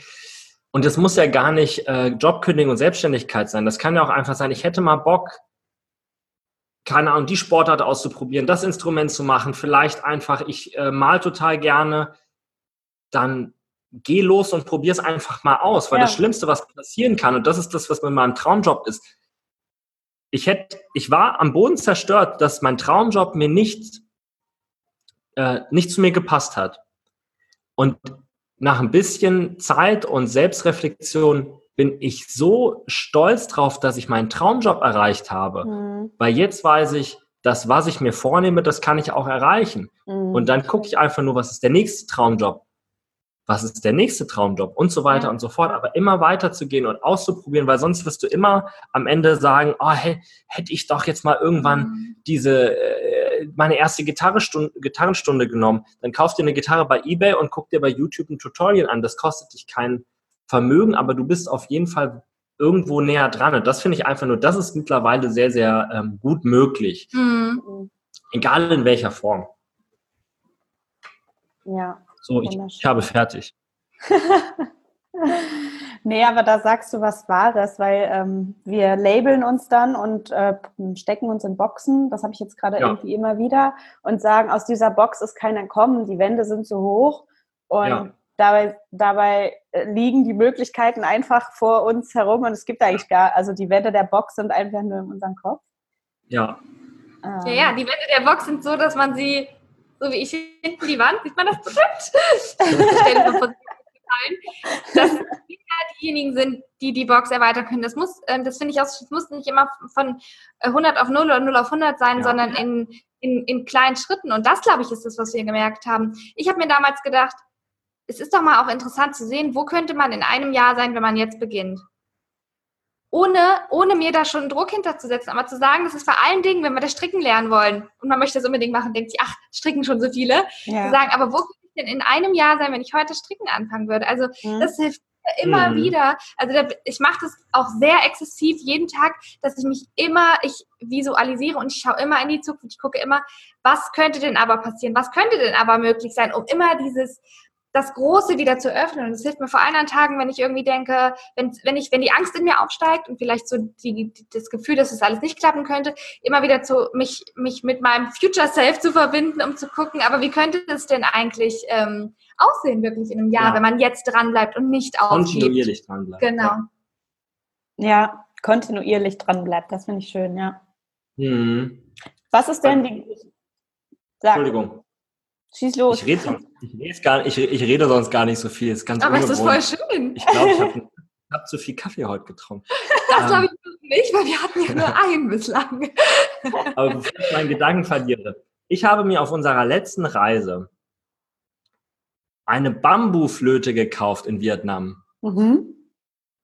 und es muss ja gar nicht äh, Jobkündigung und Selbstständigkeit sein. Das kann ja auch einfach sein, ich hätte mal Bock, keine Ahnung, die Sportart auszuprobieren, das Instrument zu machen, vielleicht einfach, ich äh, mal total gerne, dann geh los und probier es einfach mal aus, weil ja. das Schlimmste, was passieren kann, und das ist das, was mit meinem Traumjob ist, ich hätte, ich war am Boden zerstört, dass mein Traumjob mir nicht, äh, nicht zu mir gepasst hat. Und nach ein bisschen Zeit und Selbstreflexion bin ich so stolz drauf, dass ich meinen Traumjob erreicht habe. Mhm. Weil jetzt weiß ich, das, was ich mir vornehme, das kann ich auch erreichen. Mhm. Und dann gucke ich einfach nur, was ist der nächste Traumjob? Was ist der nächste Traumjob? Und so weiter ja. und so fort. Aber immer weiter zu gehen und auszuprobieren, weil sonst wirst du immer am Ende sagen, oh, hey, hätte ich doch jetzt mal irgendwann mhm. diese, äh, meine erste Gitarrenstunde, Gitarrenstunde genommen. Dann kauf dir eine Gitarre bei eBay und guck dir bei YouTube ein Tutorial an. Das kostet dich kein Vermögen, aber du bist auf jeden Fall irgendwo näher dran. Und das finde ich einfach nur, das ist mittlerweile sehr, sehr ähm, gut möglich. Mhm. Egal in welcher Form. Ja. So, ich, ich habe fertig. <laughs> Nee, aber da sagst du was Wahres, weil ähm, wir labeln uns dann und äh, stecken uns in Boxen, das habe ich jetzt gerade ja. irgendwie immer wieder, und sagen, aus dieser Box ist kein Entkommen, die Wände sind zu hoch und ja. dabei, dabei äh, liegen die Möglichkeiten einfach vor uns herum und es gibt eigentlich gar, also die Wände der Box sind einfach nur in unserem Kopf. Ja. Ähm. Ja, ja, die Wände der Box sind so, dass man sie, so wie ich hinten die Wand, sieht man das bestimmt? Dass diejenigen sind, die die Box erweitern können. Das muss, äh, das finde ich auch, das muss nicht immer von 100 auf 0 oder 0 auf 100 sein, ja. sondern in, in, in kleinen Schritten. Und das, glaube ich, ist das, was wir gemerkt haben. Ich habe mir damals gedacht, es ist doch mal auch interessant zu sehen, wo könnte man in einem Jahr sein, wenn man jetzt beginnt. Ohne, ohne mir da schon Druck hinterzusetzen, aber zu sagen, das ist vor allen Dingen, wenn wir das Stricken lernen wollen und man möchte das unbedingt machen, denkt sich, ach, stricken schon so viele. Ja. Zu sagen, aber wo könnte ich denn in einem Jahr sein, wenn ich heute stricken anfangen würde? Also mhm. das hilft immer mhm. wieder. Also da, ich mache das auch sehr exzessiv jeden Tag, dass ich mich immer, ich visualisiere und ich schaue immer in die Zukunft. Ich gucke immer, was könnte denn aber passieren? Was könnte denn aber möglich sein, um immer dieses das Große wieder zu öffnen. Und das hilft mir vor allem an Tagen, wenn ich irgendwie denke, wenn, wenn ich, wenn die Angst in mir aufsteigt und vielleicht so die, das Gefühl, dass es das alles nicht klappen könnte, immer wieder zu mich, mich mit meinem Future Self zu verbinden, um zu gucken, aber wie könnte es denn eigentlich ähm, aussehen, wirklich in einem Jahr, ja. wenn man jetzt dran bleibt und nicht aufgibt. Kontinuierlich dran bleibt. Genau. Ja, ja kontinuierlich dran bleibt. Das finde ich schön, ja. Mhm. Was ist denn die. Sag. Entschuldigung. Schieß los. Ich rede, sonst, ich, gar, ich, ich rede sonst gar nicht so viel. Ist ganz Aber es ist voll schön. Ich glaube, ich habe <laughs> hab zu viel Kaffee heute getrunken. Das glaube ich nicht, weil wir hatten ja nur <laughs> einen bislang. Aber bevor ich meinen Gedanken verliere. Ich habe mir auf unserer letzten Reise eine Bambuflöte gekauft in Vietnam. Mhm.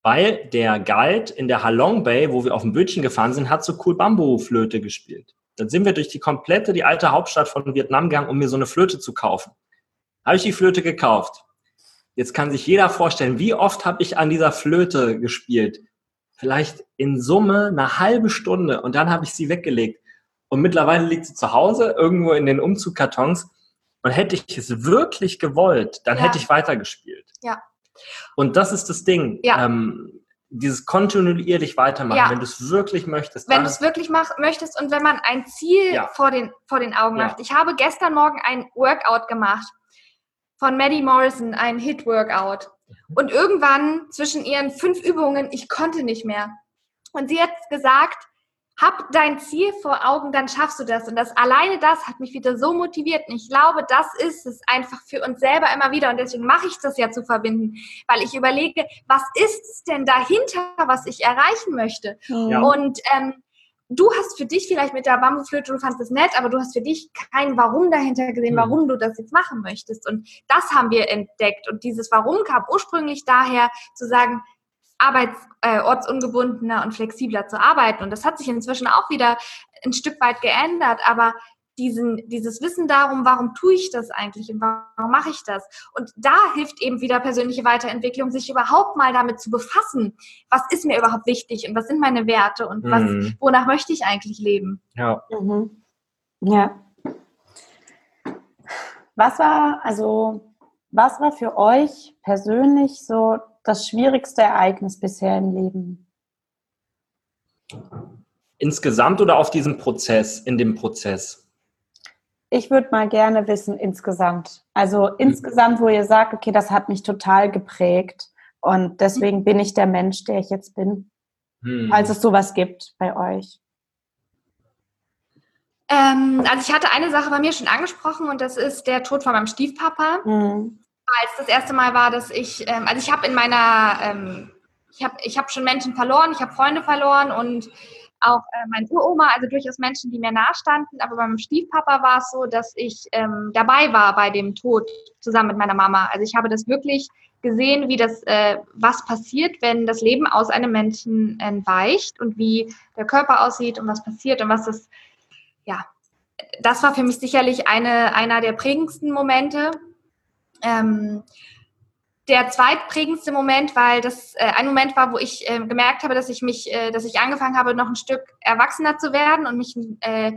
Weil der Guide in der Halong Bay, wo wir auf dem Bötchen gefahren sind, hat so cool Bambuflöte gespielt. Dann sind wir durch die komplette, die alte Hauptstadt von Vietnam gegangen, um mir so eine Flöte zu kaufen. Habe ich die Flöte gekauft. Jetzt kann sich jeder vorstellen, wie oft habe ich an dieser Flöte gespielt? Vielleicht in Summe eine halbe Stunde und dann habe ich sie weggelegt. Und mittlerweile liegt sie zu Hause irgendwo in den Umzugkartons. Und hätte ich es wirklich gewollt, dann ja. hätte ich weitergespielt. Ja. Und das ist das Ding. Ja. Ähm, dieses kontinuierlich weitermachen, ja. wenn du es wirklich möchtest. Wenn du es wirklich mach, möchtest und wenn man ein Ziel ja. vor, den, vor den Augen ja. macht. Ich habe gestern Morgen ein Workout gemacht von Maddie Morrison, ein Hit-Workout. Mhm. Und irgendwann zwischen ihren fünf Übungen, ich konnte nicht mehr. Und sie hat gesagt, hab dein Ziel vor Augen, dann schaffst du das. Und das alleine das hat mich wieder so motiviert. Und ich glaube, das ist es einfach für uns selber immer wieder. Und deswegen mache ich das ja zu verbinden, weil ich überlege, was ist es denn dahinter, was ich erreichen möchte? Ja. Und ähm, du hast für dich vielleicht mit der Bambusflöte, du fandest es nett, aber du hast für dich kein Warum dahinter gesehen, mhm. warum du das jetzt machen möchtest. Und das haben wir entdeckt. Und dieses Warum kam ursprünglich daher zu sagen, arbeitsortsungebundener äh, und flexibler zu arbeiten. Und das hat sich inzwischen auch wieder ein Stück weit geändert, aber diesen, dieses Wissen darum, warum tue ich das eigentlich und warum mache ich das? Und da hilft eben wieder persönliche Weiterentwicklung, sich überhaupt mal damit zu befassen, was ist mir überhaupt wichtig und was sind meine Werte und was, mhm. wonach möchte ich eigentlich leben? Ja. Mhm. Ja. Was war, also, was war für euch persönlich so das schwierigste Ereignis bisher im Leben? Insgesamt oder auf diesem Prozess, in dem Prozess? Ich würde mal gerne wissen, insgesamt. Also insgesamt, wo ihr sagt, okay, das hat mich total geprägt und deswegen bin ich der Mensch, der ich jetzt bin. Hm. Falls es sowas gibt bei euch. Ähm, also ich hatte eine Sache bei mir schon angesprochen und das ist der Tod von meinem Stiefpapa. Hm. Als das erste Mal war, dass ich, ähm, also ich habe in meiner, ähm, ich habe ich hab schon Menschen verloren, ich habe Freunde verloren und auch äh, meine Uroma, also durchaus Menschen, die mir nahestanden. Aber beim Stiefpapa war es so, dass ich ähm, dabei war bei dem Tod zusammen mit meiner Mama. Also ich habe das wirklich gesehen, wie das, äh, was passiert, wenn das Leben aus einem Menschen entweicht und wie der Körper aussieht und was passiert und was das, ja, das war für mich sicherlich eine, einer der prägendsten Momente. Ähm, der zweitprägendste Moment, weil das äh, ein Moment war, wo ich äh, gemerkt habe, dass ich mich, äh, dass ich angefangen habe, noch ein Stück erwachsener zu werden und mich äh,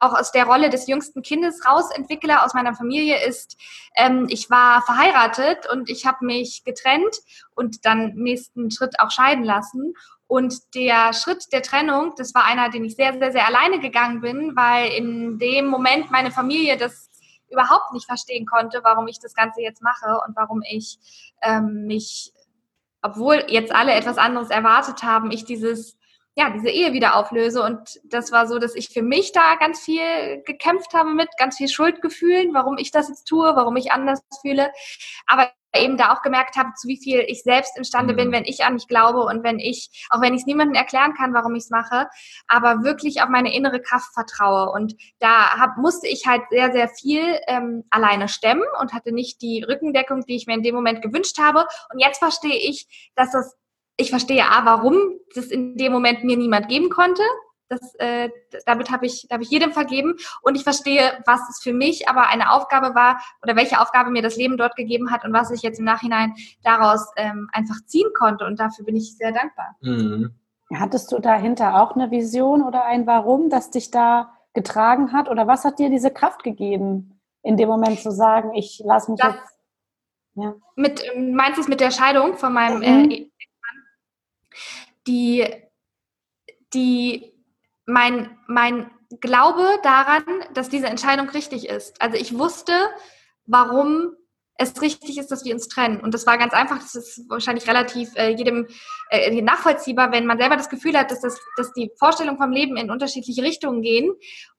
auch aus der Rolle des jüngsten Kindes rausentwickle aus meiner Familie ist, ähm, ich war verheiratet und ich habe mich getrennt und dann nächsten Schritt auch scheiden lassen. Und der Schritt der Trennung, das war einer, den ich sehr, sehr, sehr alleine gegangen bin, weil in dem Moment meine Familie das überhaupt nicht verstehen konnte, warum ich das Ganze jetzt mache und warum ich ähm, mich, obwohl jetzt alle etwas anderes erwartet haben, ich dieses ja, diese Ehe wieder auflöse. Und das war so, dass ich für mich da ganz viel gekämpft habe mit, ganz viel Schuldgefühlen, warum ich das jetzt tue, warum ich anders fühle. Aber eben da auch gemerkt habe, zu wie viel ich selbst imstande bin, mhm. wenn ich an mich glaube und wenn ich, auch wenn ich es niemandem erklären kann, warum ich es mache, aber wirklich auf meine innere Kraft vertraue. Und da hab, musste ich halt sehr, sehr viel ähm, alleine stemmen und hatte nicht die Rückendeckung, die ich mir in dem Moment gewünscht habe. Und jetzt verstehe ich, dass das, ich verstehe A, warum das in dem Moment mir niemand geben konnte, das, äh, damit habe ich, hab ich jedem vergeben und ich verstehe, was es für mich aber eine Aufgabe war oder welche Aufgabe mir das Leben dort gegeben hat und was ich jetzt im Nachhinein daraus ähm, einfach ziehen konnte und dafür bin ich sehr dankbar. Mhm. Hattest du dahinter auch eine Vision oder ein Warum, das dich da getragen hat oder was hat dir diese Kraft gegeben, in dem Moment zu sagen, ich lasse mich das, jetzt... Ja. Mit, meinst du es mit der Scheidung von meinem äh, mhm. äh, die die mein, mein Glaube daran, dass diese Entscheidung richtig ist. Also ich wusste, warum es richtig ist, dass wir uns trennen. Und das war ganz einfach, das ist wahrscheinlich relativ äh, jedem äh, nachvollziehbar, wenn man selber das Gefühl hat, dass, das, dass die Vorstellungen vom Leben in unterschiedliche Richtungen gehen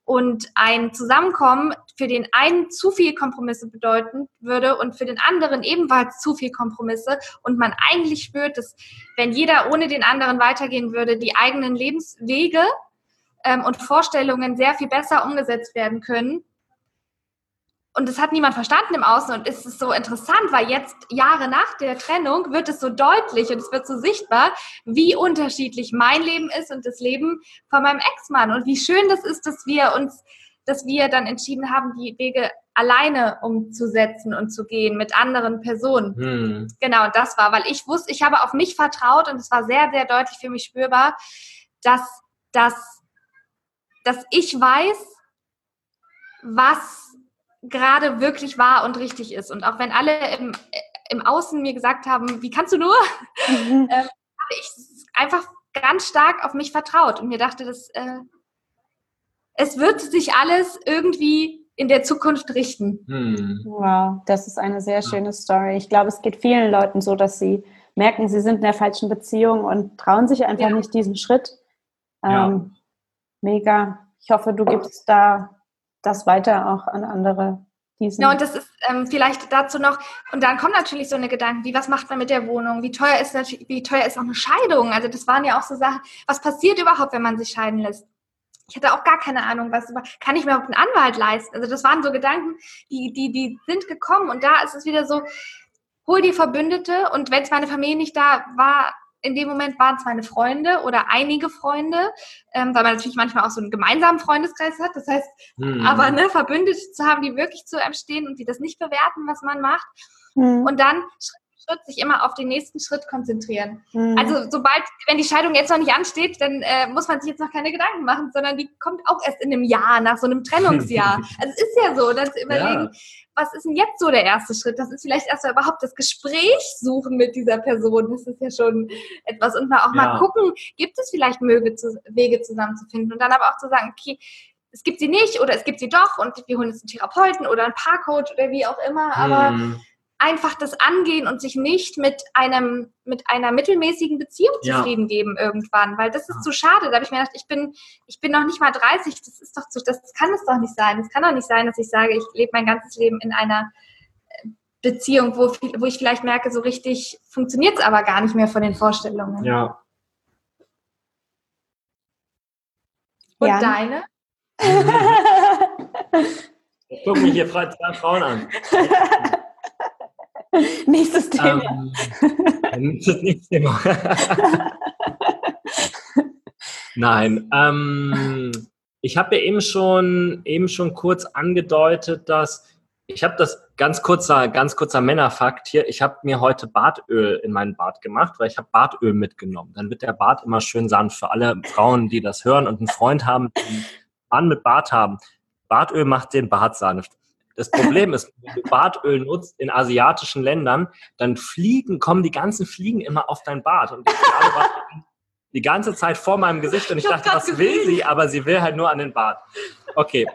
und ein Zusammenkommen für den einen zu viel Kompromisse bedeuten würde und für den anderen ebenfalls zu viel Kompromisse und man eigentlich spürt, dass wenn jeder ohne den anderen weitergehen würde, die eigenen Lebenswege ähm, und Vorstellungen sehr viel besser umgesetzt werden können. Und das hat niemand verstanden im Außen und es ist so interessant, weil jetzt Jahre nach der Trennung wird es so deutlich und es wird so sichtbar, wie unterschiedlich mein Leben ist und das Leben von meinem Ex-Mann und wie schön das ist, dass wir uns, dass wir dann entschieden haben, die Wege alleine umzusetzen und zu gehen mit anderen Personen. Hm. Genau, das war, weil ich wusste, ich habe auf mich vertraut und es war sehr, sehr deutlich für mich spürbar, dass das dass ich weiß, was gerade wirklich wahr und richtig ist. Und auch wenn alle im, im Außen mir gesagt haben, wie kannst du nur, mhm. <laughs> äh, habe ich einfach ganz stark auf mich vertraut und mir dachte, dass, äh, es wird sich alles irgendwie in der Zukunft richten. Hm. Wow, das ist eine sehr schöne Story. Ich glaube, es geht vielen Leuten so, dass sie merken, sie sind in der falschen Beziehung und trauen sich einfach ja. nicht diesen Schritt. Ähm, ja. Mega. Ich hoffe, du gibst da das weiter auch an andere. Ja, und das ist ähm, vielleicht dazu noch, und dann kommen natürlich so eine Gedanken, wie was macht man mit der Wohnung, wie teuer ist natürlich, wie teuer ist auch eine Scheidung? Also das waren ja auch so Sachen, was passiert überhaupt, wenn man sich scheiden lässt? Ich hatte auch gar keine Ahnung, was kann ich mir überhaupt einen Anwalt leisten? Also das waren so Gedanken, die, die, die sind gekommen und da ist es wieder so, hol die Verbündete und wenn es meine Familie nicht da war, in dem Moment waren es meine Freunde oder einige Freunde, ähm, weil man natürlich manchmal auch so einen gemeinsamen Freundeskreis hat. Das heißt, hm. aber ne, Verbündete zu haben, die wirklich zu einem stehen und die das nicht bewerten, was man macht. Hm. Und dann Schritt sich immer auf den nächsten Schritt konzentrieren. Mhm. Also sobald, wenn die Scheidung jetzt noch nicht ansteht, dann äh, muss man sich jetzt noch keine Gedanken machen, sondern die kommt auch erst in einem Jahr, nach so einem Trennungsjahr. <laughs> also es ist ja so, dass überlegen, ja. was ist denn jetzt so der erste Schritt? Das ist vielleicht erstmal überhaupt das Gespräch suchen mit dieser Person. Das ist ja schon etwas. Und mal auch ja. mal gucken, gibt es vielleicht Wege, Wege zusammenzufinden und dann aber auch zu sagen, okay, es gibt sie nicht oder es gibt sie doch und wir holen jetzt einen Therapeuten oder einen Paarcoach oder wie auch immer, aber mhm einfach das angehen und sich nicht mit einem mit einer mittelmäßigen Beziehung ja. zufrieden geben irgendwann, weil das ist ja. zu schade. Da habe ich mir gedacht, ich bin ich bin noch nicht mal 30, das ist doch zu, das kann es doch nicht sein. Es kann doch nicht sein, dass ich sage, ich lebe mein ganzes Leben in einer äh, Beziehung, wo, wo ich vielleicht merke, so richtig funktioniert es aber gar nicht mehr von den Vorstellungen. Ja. Und ja. deine? <laughs> Ich gucke mich hier zwei Frauen an. <laughs> <laughs> Nächstes Thema. Ähm, nächstes Thema. <laughs> Nein, ähm, ich habe ja eben schon, eben schon kurz angedeutet, dass ich habe das ganz kurzer, ganz kurzer Männerfakt hier. Ich habe mir heute Bartöl in meinen Bart gemacht, weil ich habe Bartöl mitgenommen. Dann wird der Bart immer schön sanft für alle Frauen, die das hören und einen Freund haben, die einen Mann mit Bart haben. Bartöl macht den Bart sanft. Das Problem ist, wenn du Bartöl nutzt in asiatischen Ländern, dann fliegen, kommen die ganzen Fliegen immer auf dein Bart. Und die ganze Zeit vor meinem Gesicht und ich, ich dachte, was will sie? Aber sie will halt nur an den Bart. Okay.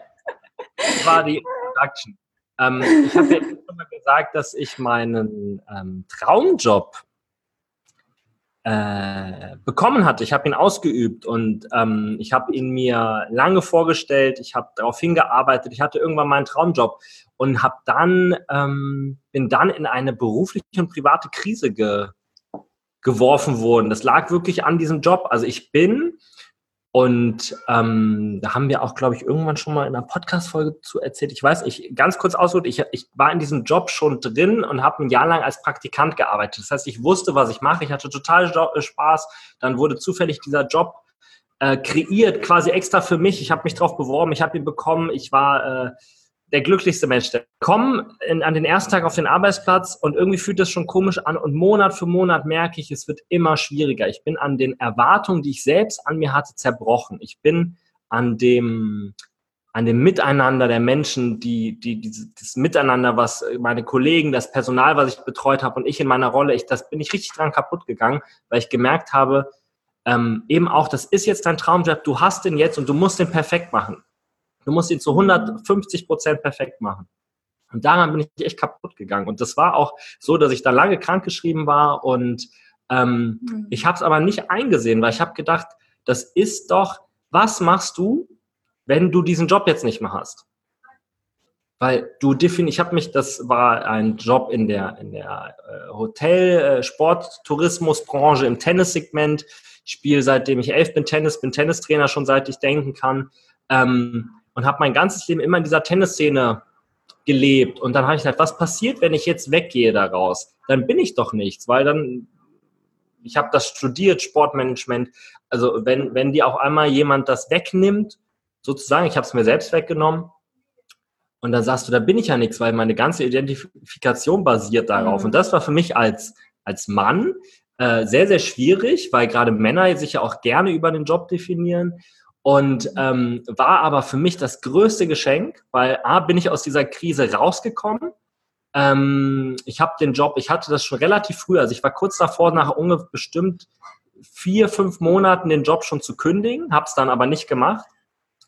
Das war die Introduction. Ähm, ich habe ja schon mal gesagt, dass ich meinen ähm, Traumjob äh, bekommen hatte. Ich habe ihn ausgeübt und ähm, ich habe ihn mir lange vorgestellt. Ich habe darauf hingearbeitet. Ich hatte irgendwann meinen Traumjob und habe dann ähm, bin dann in eine berufliche und private Krise ge geworfen worden. Das lag wirklich an diesem Job. Also ich bin und ähm, da haben wir auch, glaube ich, irgendwann schon mal in einer Podcast-Folge zu erzählt. Ich weiß, ich ganz kurz ausgeholt, ich, ich war in diesem Job schon drin und habe ein Jahr lang als Praktikant gearbeitet. Das heißt, ich wusste, was ich mache. Ich hatte total äh, Spaß. Dann wurde zufällig dieser Job äh, kreiert, quasi extra für mich. Ich habe mich darauf beworben, ich habe ihn bekommen. Ich war äh, der glücklichste Mensch. Der kommt an den ersten Tag auf den Arbeitsplatz und irgendwie fühlt das schon komisch an und Monat für Monat merke ich, es wird immer schwieriger. Ich bin an den Erwartungen, die ich selbst an mir hatte, zerbrochen. Ich bin an dem an dem Miteinander der Menschen, die, die, die, das Miteinander, was meine Kollegen, das Personal, was ich betreut habe und ich in meiner Rolle, ich, das bin ich richtig dran kaputt gegangen, weil ich gemerkt habe, ähm, eben auch, das ist jetzt dein Traumjob, du hast den jetzt und du musst den perfekt machen. Du musst ihn zu 150 Prozent perfekt machen. Und daran bin ich echt kaputt gegangen. Und das war auch so, dass ich da lange krankgeschrieben war und ähm, mhm. ich habe es aber nicht eingesehen, weil ich habe gedacht, das ist doch, was machst du, wenn du diesen Job jetzt nicht mehr hast? Weil du definitiv, ich habe mich, das war ein Job in der, in der äh, Hotel-, äh, Sport-, Tourismusbranche im Tennissegment. Ich spiele seitdem ich elf bin Tennis, bin Tennistrainer schon seit ich denken kann. Ähm, und habe mein ganzes Leben immer in dieser Tennisszene gelebt. Und dann habe ich gedacht, was passiert, wenn ich jetzt weggehe daraus? Dann bin ich doch nichts, weil dann, ich habe das studiert, Sportmanagement. Also wenn, wenn dir auf einmal jemand das wegnimmt, sozusagen, ich habe es mir selbst weggenommen, und dann sagst du, da bin ich ja nichts, weil meine ganze Identifikation basiert darauf. Mhm. Und das war für mich als, als Mann äh, sehr, sehr schwierig, weil gerade Männer sich ja auch gerne über den Job definieren. Und ähm, war aber für mich das größte Geschenk, weil A, bin ich aus dieser Krise rausgekommen. Ähm, ich habe den Job, ich hatte das schon relativ früh, also ich war kurz davor, nach ungefähr bestimmt vier, fünf Monaten den Job schon zu kündigen, habe es dann aber nicht gemacht.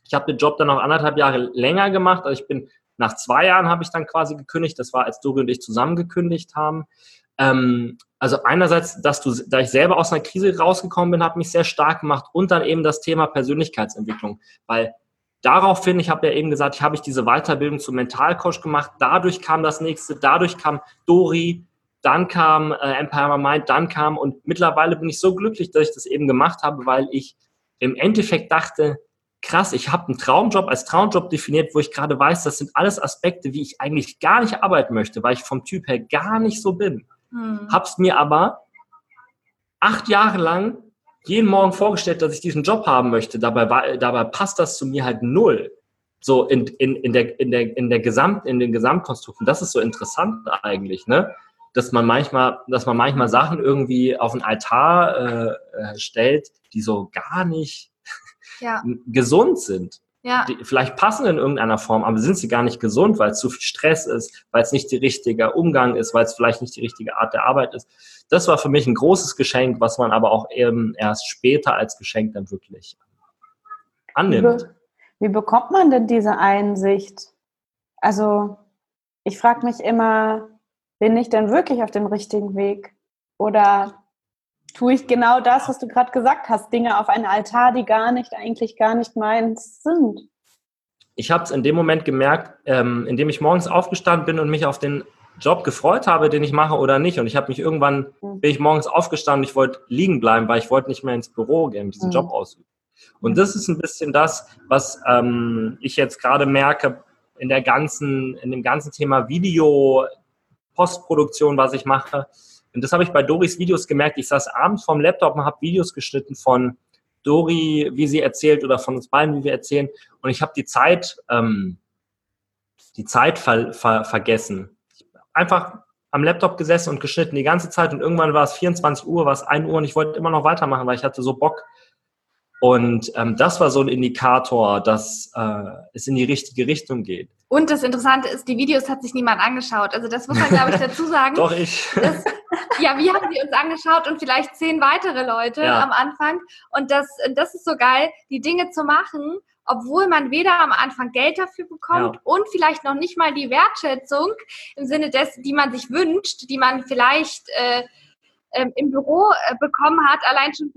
Ich habe den Job dann noch anderthalb Jahre länger gemacht. Also ich bin nach zwei Jahren habe ich dann quasi gekündigt. Das war, als Dori und ich zusammen gekündigt haben. Ähm, also einerseits, dass du, da ich selber aus einer Krise rausgekommen bin, hat mich sehr stark gemacht und dann eben das Thema Persönlichkeitsentwicklung, weil daraufhin, ich habe ja eben gesagt, ich habe ich diese Weiterbildung zum Mentalcoach gemacht, dadurch kam das nächste, dadurch kam Dori, dann kam äh, Empire Mind, dann kam und mittlerweile bin ich so glücklich, dass ich das eben gemacht habe, weil ich im Endeffekt dachte, krass, ich habe einen Traumjob als Traumjob definiert, wo ich gerade weiß, das sind alles Aspekte, wie ich eigentlich gar nicht arbeiten möchte, weil ich vom Typ her gar nicht so bin. Hm. Hab's mir aber acht Jahre lang jeden Morgen vorgestellt, dass ich diesen Job haben möchte. Dabei, war, dabei passt das zu mir halt null. So in, in, in, der, in, der, in, der Gesamt, in den Gesamtkonstrukten. Das ist so interessant eigentlich, ne? Dass man manchmal, dass man manchmal Sachen irgendwie auf den Altar äh, äh stellt, die so gar nicht ja. <laughs> gesund sind. Ja. Die vielleicht passen in irgendeiner Form, aber sind sie gar nicht gesund, weil es zu viel Stress ist, weil es nicht der richtige Umgang ist, weil es vielleicht nicht die richtige Art der Arbeit ist. Das war für mich ein großes Geschenk, was man aber auch eben erst später als Geschenk dann wirklich annimmt. Wie, wie bekommt man denn diese Einsicht? Also ich frage mich immer, bin ich denn wirklich auf dem richtigen Weg? Oder tue ich genau das, was du gerade gesagt hast, Dinge auf einen Altar, die gar nicht, eigentlich gar nicht meins sind. Ich habe es in dem Moment gemerkt, ähm, indem ich morgens aufgestanden bin und mich auf den Job gefreut habe, den ich mache oder nicht. Und ich habe mich irgendwann, mhm. bin ich morgens aufgestanden, ich wollte liegen bleiben, weil ich wollte nicht mehr ins Büro gehen, diesen mhm. Job ausüben. Und das ist ein bisschen das, was ähm, ich jetzt gerade merke in der ganzen, in dem ganzen Thema Video, Postproduktion, was ich mache und das habe ich bei Doris Videos gemerkt. Ich saß abends vorm Laptop und habe Videos geschnitten von Dori, wie sie erzählt, oder von uns beiden, wie wir erzählen. Und ich habe die Zeit, ähm, die Zeit ver ver vergessen. Einfach am Laptop gesessen und geschnitten die ganze Zeit und irgendwann war es 24 Uhr, war es 1 Uhr und ich wollte immer noch weitermachen, weil ich hatte so Bock. Und ähm, das war so ein Indikator, dass äh, es in die richtige Richtung geht. Und das Interessante ist, die Videos hat sich niemand angeschaut. Also das muss man, glaube ich, dazu sagen. <laughs> Doch, ich. Das, ja, wir haben sie uns angeschaut und vielleicht zehn weitere Leute ja. am Anfang. Und das, das ist so geil, die Dinge zu machen, obwohl man weder am Anfang Geld dafür bekommt ja. und vielleicht noch nicht mal die Wertschätzung im Sinne des, die man sich wünscht, die man vielleicht äh, ähm, im Büro äh, bekommen hat, allein schon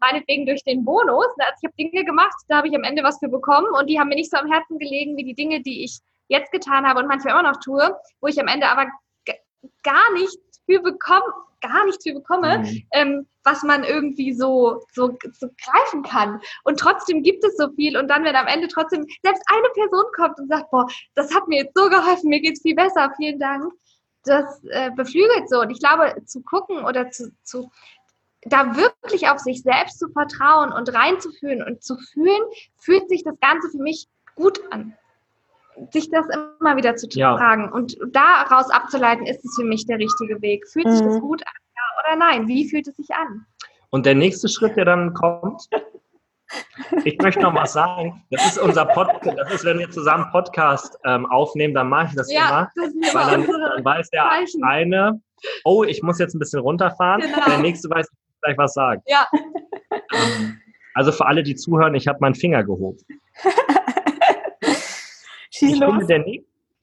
meinetwegen durch den Bonus. Also ich habe Dinge gemacht, da habe ich am Ende was für bekommen und die haben mir nicht so am Herzen gelegen wie die Dinge, die ich jetzt getan habe und manchmal immer noch tue, wo ich am Ende aber gar nichts für bekomme, gar nichts für bekomme, mhm. ähm, was man irgendwie so, so, so greifen kann. Und trotzdem gibt es so viel und dann, wenn am Ende trotzdem selbst eine Person kommt und sagt, boah, das hat mir jetzt so geholfen, mir geht's viel besser, vielen Dank, das äh, beflügelt so. Und ich glaube, zu gucken oder zu, zu da wirklich auf sich selbst zu vertrauen und reinzufühlen und zu fühlen, fühlt sich das Ganze für mich gut an. Sich das immer wieder zu ja. fragen und daraus abzuleiten, ist es für mich der richtige Weg. Fühlt mhm. sich das mhm. gut an, ja oder nein? Wie fühlt es sich an? Und der nächste Schritt, der dann kommt, ich möchte noch was sagen. Das ist unser Podcast. Das ist, wenn wir zusammen Podcast ähm, aufnehmen, dann mache ich das ja, immer. Das weil dann, dann weiß der Zeichen. eine, oh, ich muss jetzt ein bisschen runterfahren. Genau. Der nächste weiß, gleich was sagen. Ja. Ähm, also für alle, die zuhören, ich habe meinen Finger gehoben. <laughs> ich finde, der,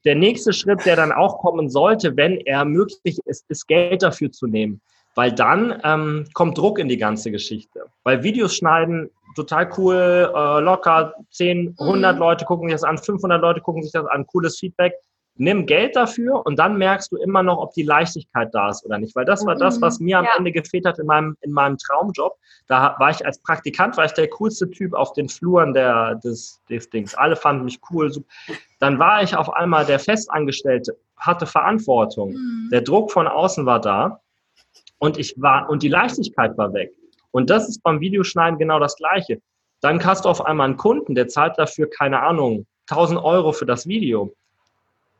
der nächste Schritt, der dann auch kommen sollte, wenn er möglich ist, ist Geld dafür zu nehmen. Weil dann ähm, kommt Druck in die ganze Geschichte. Weil Videos schneiden, total cool, äh, locker, 10, 100 mhm. Leute gucken sich das an, 500 Leute gucken sich das an, cooles Feedback nimm Geld dafür und dann merkst du immer noch, ob die Leichtigkeit da ist oder nicht. Weil das war das, was mir am ja. Ende gefehlt hat in meinem, in meinem Traumjob. Da war ich als Praktikant, war ich der coolste Typ auf den Fluren der, des, des Dings. Alle fanden mich cool. Dann war ich auf einmal der Festangestellte, hatte Verantwortung. Mhm. Der Druck von außen war da und ich war, und die Leichtigkeit war weg. Und das ist beim Videoschneiden genau das Gleiche. Dann hast du auf einmal einen Kunden, der zahlt dafür, keine Ahnung, 1000 Euro für das Video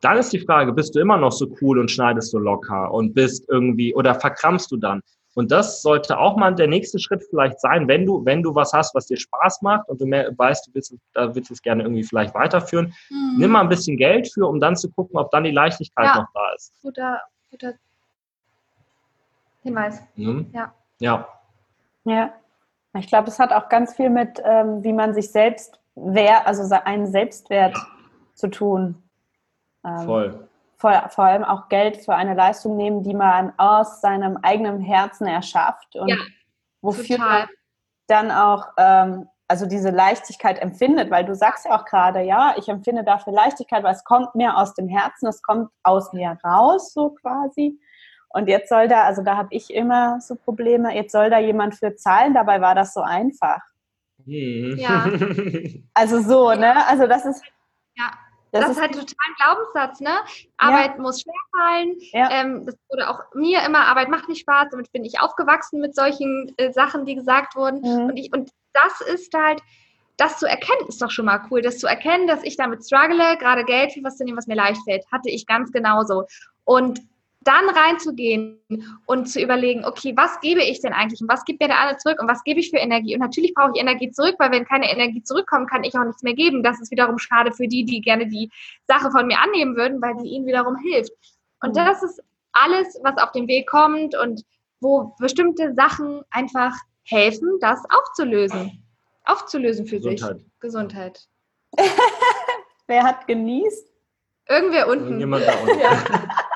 dann ist die Frage, bist du immer noch so cool und schneidest so locker und bist irgendwie oder verkrampfst du dann? Und das sollte auch mal der nächste Schritt vielleicht sein, wenn du, wenn du was hast, was dir Spaß macht und du mehr, weißt, du willst, da willst du es gerne irgendwie vielleicht weiterführen, mhm. nimm mal ein bisschen Geld für, um dann zu gucken, ob dann die Leichtigkeit ja. noch da ist. Guter, guter Hinweis. Mhm. Ja. Ja. Ja. Ich glaube, es hat auch ganz viel mit, ähm, wie man sich selbst wer, also einen Selbstwert zu tun. Ähm, Voll. Vor, vor, allem auch Geld für eine Leistung nehmen, die man aus seinem eigenen Herzen erschafft und ja, wofür total. man dann auch ähm, also diese Leichtigkeit empfindet, weil du sagst ja auch gerade, ja, ich empfinde dafür Leichtigkeit, weil es kommt mir aus dem Herzen, es kommt aus mir raus, so quasi. Und jetzt soll da, also da habe ich immer so Probleme, jetzt soll da jemand für zahlen, dabei war das so einfach. Hm. Ja. <laughs> Also so, ne? Also das ist, ja Das, das ist halt total ein Glaubenssatz, ne? Arbeit ja. muss schwerfallen. Ja. Ähm, das wurde auch mir immer, Arbeit macht nicht Spaß. Damit bin ich aufgewachsen mit solchen äh, Sachen, die gesagt wurden. Mhm. Und, ich, und das ist halt, das zu erkennen, ist doch schon mal cool. Das zu erkennen, dass ich damit struggle, gerade Geld für was zu nehmen, was mir leicht fällt, hatte ich ganz genauso. Und dann reinzugehen und zu überlegen, okay, was gebe ich denn eigentlich und was gibt mir der andere zurück und was gebe ich für Energie? Und natürlich brauche ich Energie zurück, weil wenn keine Energie zurückkommt, kann ich auch nichts mehr geben. Das ist wiederum schade für die, die gerne die Sache von mir annehmen würden, weil sie ihnen wiederum hilft. Und mhm. das ist alles, was auf den Weg kommt und wo bestimmte Sachen einfach helfen, das aufzulösen. Aufzulösen für Gesundheit. sich. Gesundheit. <laughs> Wer hat genießt? Irgendwer unten. Irgendjemand da unten. Ja. <laughs>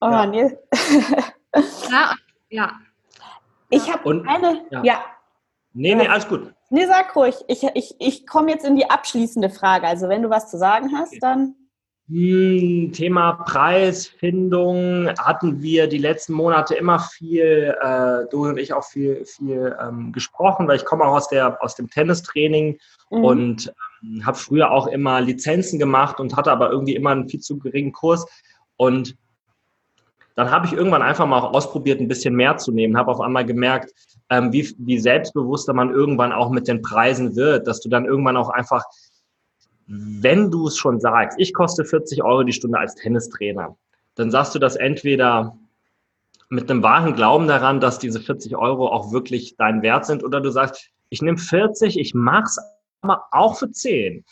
Oh ja. nee. <laughs> ja, ja. Ich habe eine. Ja. ja. Nee, nee, alles gut. Nee, sag ruhig. Ich, ich, ich komme jetzt in die abschließende Frage. Also, wenn du was zu sagen hast, dann. Hm, Thema Preisfindung hatten wir die letzten Monate immer viel, äh, du und ich auch viel, viel ähm, gesprochen, weil ich komme auch aus, der, aus dem Tennistraining mhm. und ähm, habe früher auch immer Lizenzen gemacht und hatte aber irgendwie immer einen viel zu geringen Kurs. Und dann habe ich irgendwann einfach mal auch ausprobiert, ein bisschen mehr zu nehmen, habe auf einmal gemerkt, ähm, wie, wie selbstbewusster man irgendwann auch mit den Preisen wird, dass du dann irgendwann auch einfach, wenn du es schon sagst, ich koste 40 Euro die Stunde als Tennistrainer, dann sagst du das entweder mit einem wahren Glauben daran, dass diese 40 Euro auch wirklich dein Wert sind, oder du sagst, ich nehme 40, ich mach's aber auch für 10.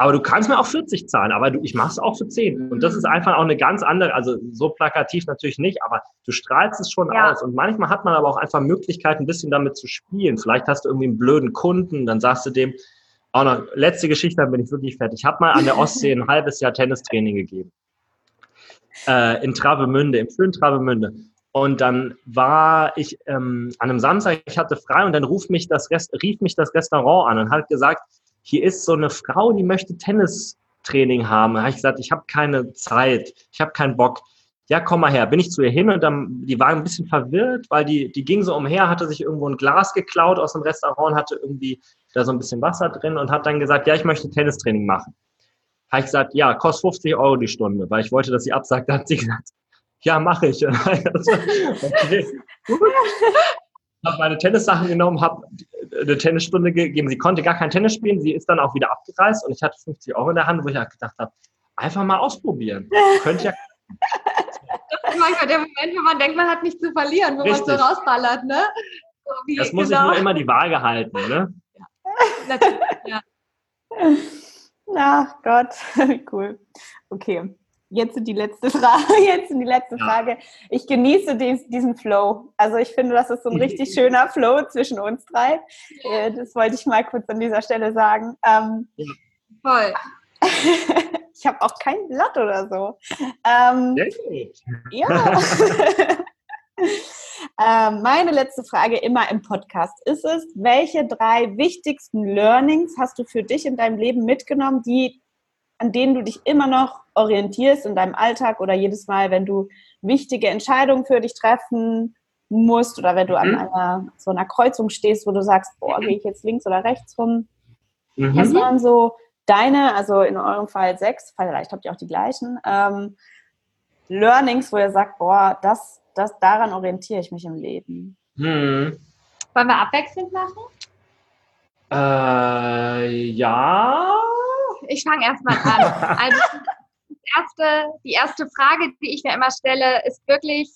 Aber du kannst mir auch 40 zahlen, aber du, ich mache es auch für 10. Und das ist einfach auch eine ganz andere, also so plakativ natürlich nicht, aber du strahlst es schon ja. aus. Und manchmal hat man aber auch einfach Möglichkeiten, ein bisschen damit zu spielen. Vielleicht hast du irgendwie einen blöden Kunden, dann sagst du dem, auch noch, letzte Geschichte, dann bin ich wirklich fertig. Ich habe mal an der Ostsee ein halbes Jahr Tennistraining gegeben. Äh, in Travemünde, im schönen Travemünde. Und dann war ich ähm, an einem Samstag, ich hatte frei und dann ruft mich das Rest, rief mich das Restaurant an und hat gesagt, hier ist so eine Frau, die möchte Tennistraining haben. Da habe ich gesagt, ich habe keine Zeit, ich habe keinen Bock. Ja, komm mal her. Bin ich zu ihr hin und dann, die war ein bisschen verwirrt, weil die, die ging so umher, hatte sich irgendwo ein Glas geklaut aus dem Restaurant, hatte irgendwie da so ein bisschen Wasser drin und hat dann gesagt, ja, ich möchte Tennistraining machen. Habe ich gesagt, ja, kostet 50 Euro die Stunde, weil ich wollte, dass sie absagt. Da <laughs> hat sie gesagt, ja, mache ich. <laughs> okay, gut <laughs> habe meine Tennissachen genommen, habe eine Tennisstunde gegeben. Sie konnte gar kein Tennis spielen. Sie ist dann auch wieder abgereist und ich hatte 50 Euro in der Hand, wo ich halt gedacht habe, einfach mal ausprobieren. Könnte ja. Das ist manchmal der Moment, wo man denkt, man hat nichts zu verlieren, wo Richtig. man so rausballert, ne? So das muss genau. ich nur immer die Waage halten, ne? Ja. <laughs> Natürlich, ja. Ach Gott, <laughs> cool. Okay jetzt die letzte Frage. <laughs> Jetzt die letzte ja. Frage. Ich genieße den, diesen Flow. Also ich finde, das ist so ein richtig schöner Flow zwischen uns drei. Äh, das wollte ich mal kurz an dieser Stelle sagen. Ähm, ja. Voll. <laughs> ich habe auch kein Blatt oder so. Ähm, ja. <laughs> ähm, meine letzte Frage immer im Podcast ist es, welche drei wichtigsten Learnings hast du für dich in deinem Leben mitgenommen, die an denen du dich immer noch orientierst in deinem Alltag oder jedes Mal, wenn du wichtige Entscheidungen für dich treffen musst oder wenn du mhm. an einer, so einer Kreuzung stehst, wo du sagst, boah, gehe ich jetzt links oder rechts rum. Mhm. Was waren so deine, also in eurem Fall sechs, vielleicht habt ihr auch die gleichen, ähm, Learnings, wo ihr sagt, boah, das, das, daran orientiere ich mich im Leben. Mhm. Wollen wir abwechselnd machen? Äh, ja ich fange erstmal an. <laughs> Also erste, die erste Frage, die ich mir immer stelle, ist wirklich,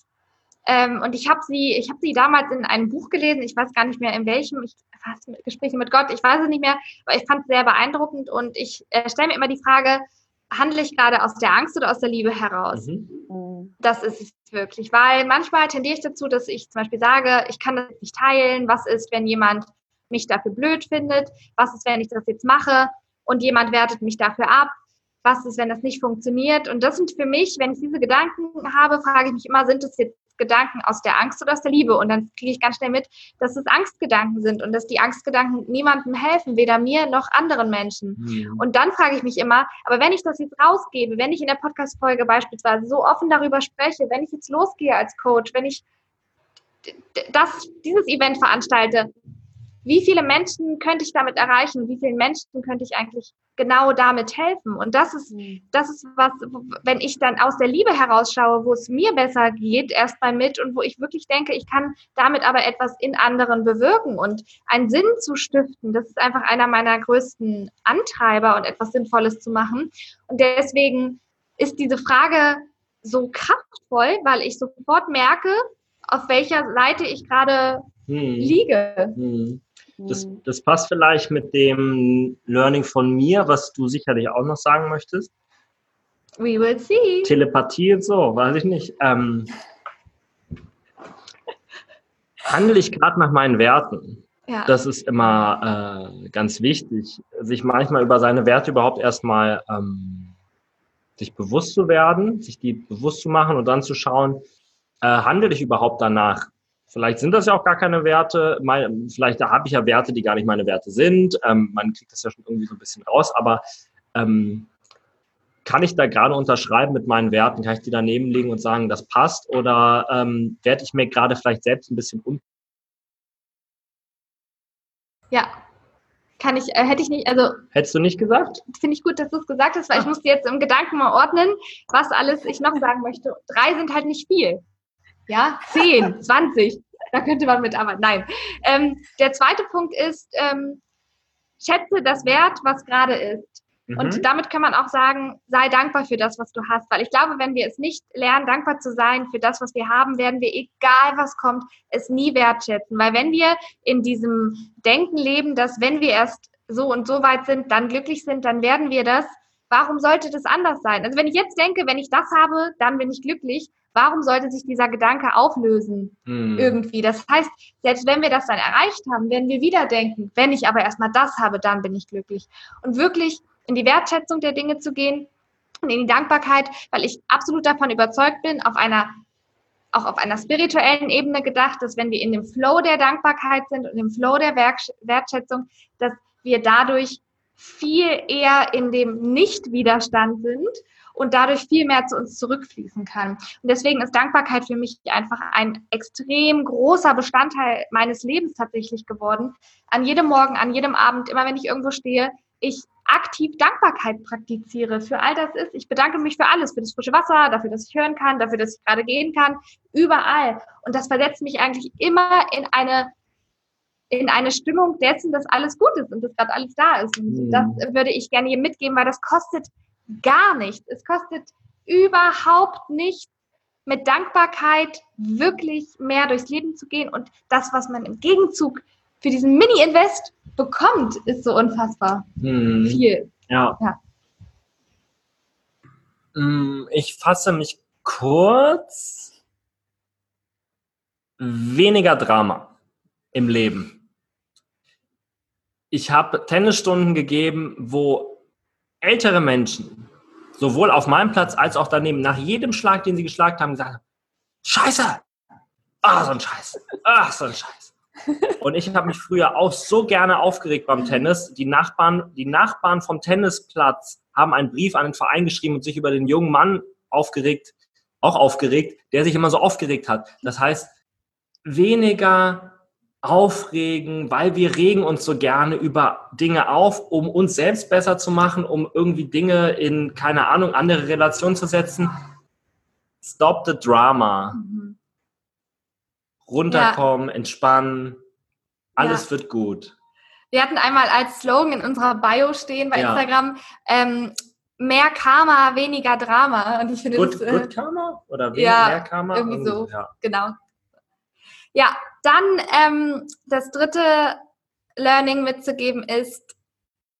ähm, und ich habe sie, ich habe sie damals in einem Buch gelesen, ich weiß gar nicht mehr in welchem, ich fast Gespräche mit Gott, ich weiß es nicht mehr, aber ich fand es sehr beeindruckend und ich äh, stelle mir immer die Frage, handle ich gerade aus der Angst oder aus der Liebe heraus? Mhm. Das ist es wirklich, weil manchmal tendiere ich dazu, dass ich zum Beispiel sage, ich kann das nicht teilen, was ist, wenn jemand mich dafür blöd findet, was ist, wenn ich das jetzt mache und jemand wertet mich dafür ab. Was ist, wenn das nicht funktioniert? Und das sind für mich, wenn ich diese Gedanken habe, frage ich mich immer, sind es jetzt Gedanken aus der Angst oder aus der Liebe? Und dann kriege ich ganz schnell mit, dass es Angstgedanken sind und dass die Angstgedanken niemandem helfen, weder mir noch anderen Menschen. Mhm. Und dann frage ich mich immer, aber wenn ich das jetzt rausgebe, wenn ich in der Podcast-Folge beispielsweise so offen darüber spreche, wenn ich jetzt losgehe als Coach, wenn ich das, dieses Event veranstalte, wie viele Menschen könnte ich damit erreichen? Wie vielen Menschen könnte ich eigentlich genau damit helfen? Und das ist, mhm. das ist was, wenn ich dann aus der Liebe herausschaue, wo es mir besser geht, erstmal mit und wo ich wirklich denke, ich kann damit aber etwas in anderen bewirken und einen Sinn zu stiften. Das ist einfach einer meiner größten Antreiber und etwas Sinnvolles zu machen. Und deswegen ist diese Frage so kraftvoll, weil ich sofort merke, auf welcher Seite ich gerade hm. liege. Hm. Das, hm. das passt vielleicht mit dem Learning von mir, was du sicherlich auch noch sagen möchtest. We will see. Telepathie und so, weiß ich nicht. Ähm, handle ich gerade nach meinen Werten? Ja. Das ist immer äh, ganz wichtig, sich manchmal über seine Werte überhaupt erstmal ähm, sich bewusst zu werden, sich die bewusst zu machen und dann zu schauen, äh, handle ich überhaupt danach? Vielleicht sind das ja auch gar keine Werte. Mein, vielleicht habe ich ja Werte, die gar nicht meine Werte sind. Ähm, man kriegt das ja schon irgendwie so ein bisschen raus. Aber ähm, kann ich da gerade unterschreiben mit meinen Werten? Kann ich die daneben legen und sagen, das passt? Oder ähm, werde ich mir gerade vielleicht selbst ein bisschen un Ja, kann ich, äh, hätte ich nicht, also. Hättest du nicht gesagt? Finde ich gut, dass du es gesagt hast, weil Ach. ich musste jetzt im Gedanken mal ordnen, was alles ich noch sagen möchte. Drei sind halt nicht viel ja, 10, 20, da könnte man mitarbeiten. Nein. Ähm, der zweite Punkt ist, ähm, schätze das Wert, was gerade ist. Mhm. Und damit kann man auch sagen, sei dankbar für das, was du hast. Weil ich glaube, wenn wir es nicht lernen, dankbar zu sein für das, was wir haben, werden wir, egal was kommt, es nie wertschätzen. Weil wenn wir in diesem Denken leben, dass wenn wir erst so und so weit sind, dann glücklich sind, dann werden wir das. Warum sollte das anders sein? Also wenn ich jetzt denke, wenn ich das habe, dann bin ich glücklich, warum sollte sich dieser Gedanke auflösen hm. irgendwie? Das heißt, selbst wenn wir das dann erreicht haben, werden wir wieder denken, wenn ich aber erstmal das habe, dann bin ich glücklich. Und wirklich in die Wertschätzung der Dinge zu gehen und in die Dankbarkeit, weil ich absolut davon überzeugt bin, auf einer auch auf einer spirituellen Ebene gedacht, dass wenn wir in dem Flow der Dankbarkeit sind und im Flow der Wertschätzung, dass wir dadurch viel eher in dem Nicht-Widerstand sind und dadurch viel mehr zu uns zurückfließen kann. Und deswegen ist Dankbarkeit für mich einfach ein extrem großer Bestandteil meines Lebens tatsächlich geworden. An jedem Morgen, an jedem Abend, immer wenn ich irgendwo stehe, ich aktiv Dankbarkeit praktiziere für all das ist. Ich bedanke mich für alles, für das frische Wasser, dafür, dass ich hören kann, dafür, dass ich gerade gehen kann, überall. Und das versetzt mich eigentlich immer in eine in eine Stimmung dessen, dass alles gut ist und dass gerade alles da ist. Und mhm. das würde ich gerne hier mitgeben, weil das kostet gar nichts. Es kostet überhaupt nicht mit Dankbarkeit wirklich mehr durchs Leben zu gehen. Und das, was man im Gegenzug für diesen Mini-Invest bekommt, ist so unfassbar hm. viel. Ja. ja. Mm, ich fasse mich kurz. Weniger Drama im Leben. Ich habe Tennisstunden gegeben, wo ältere Menschen, sowohl auf meinem Platz als auch daneben, nach jedem Schlag, den sie geschlagen haben, gesagt haben, Scheiße! Ah, so ein Scheiß. Ach, so ein Scheiß. <laughs> Und ich habe mich früher auch so gerne aufgeregt beim Tennis. Die Nachbarn, die Nachbarn vom Tennisplatz haben einen Brief an den Verein geschrieben und sich über den jungen Mann aufgeregt, auch aufgeregt, der sich immer so aufgeregt hat. Das heißt, weniger aufregen, weil wir regen uns so gerne über Dinge auf, um uns selbst besser zu machen, um irgendwie Dinge in, keine Ahnung, andere Relationen zu setzen. Stop the drama. Mhm. Runterkommen, ja. entspannen. Alles ja. wird gut. Wir hatten einmal als Slogan in unserer Bio stehen bei ja. Instagram, ähm, mehr Karma, weniger Drama. Und ich finde good, das, äh, good Karma? Oder ja, mehr Karma? Irgendwie so, genau. Ja, dann ähm, das dritte Learning mitzugeben ist,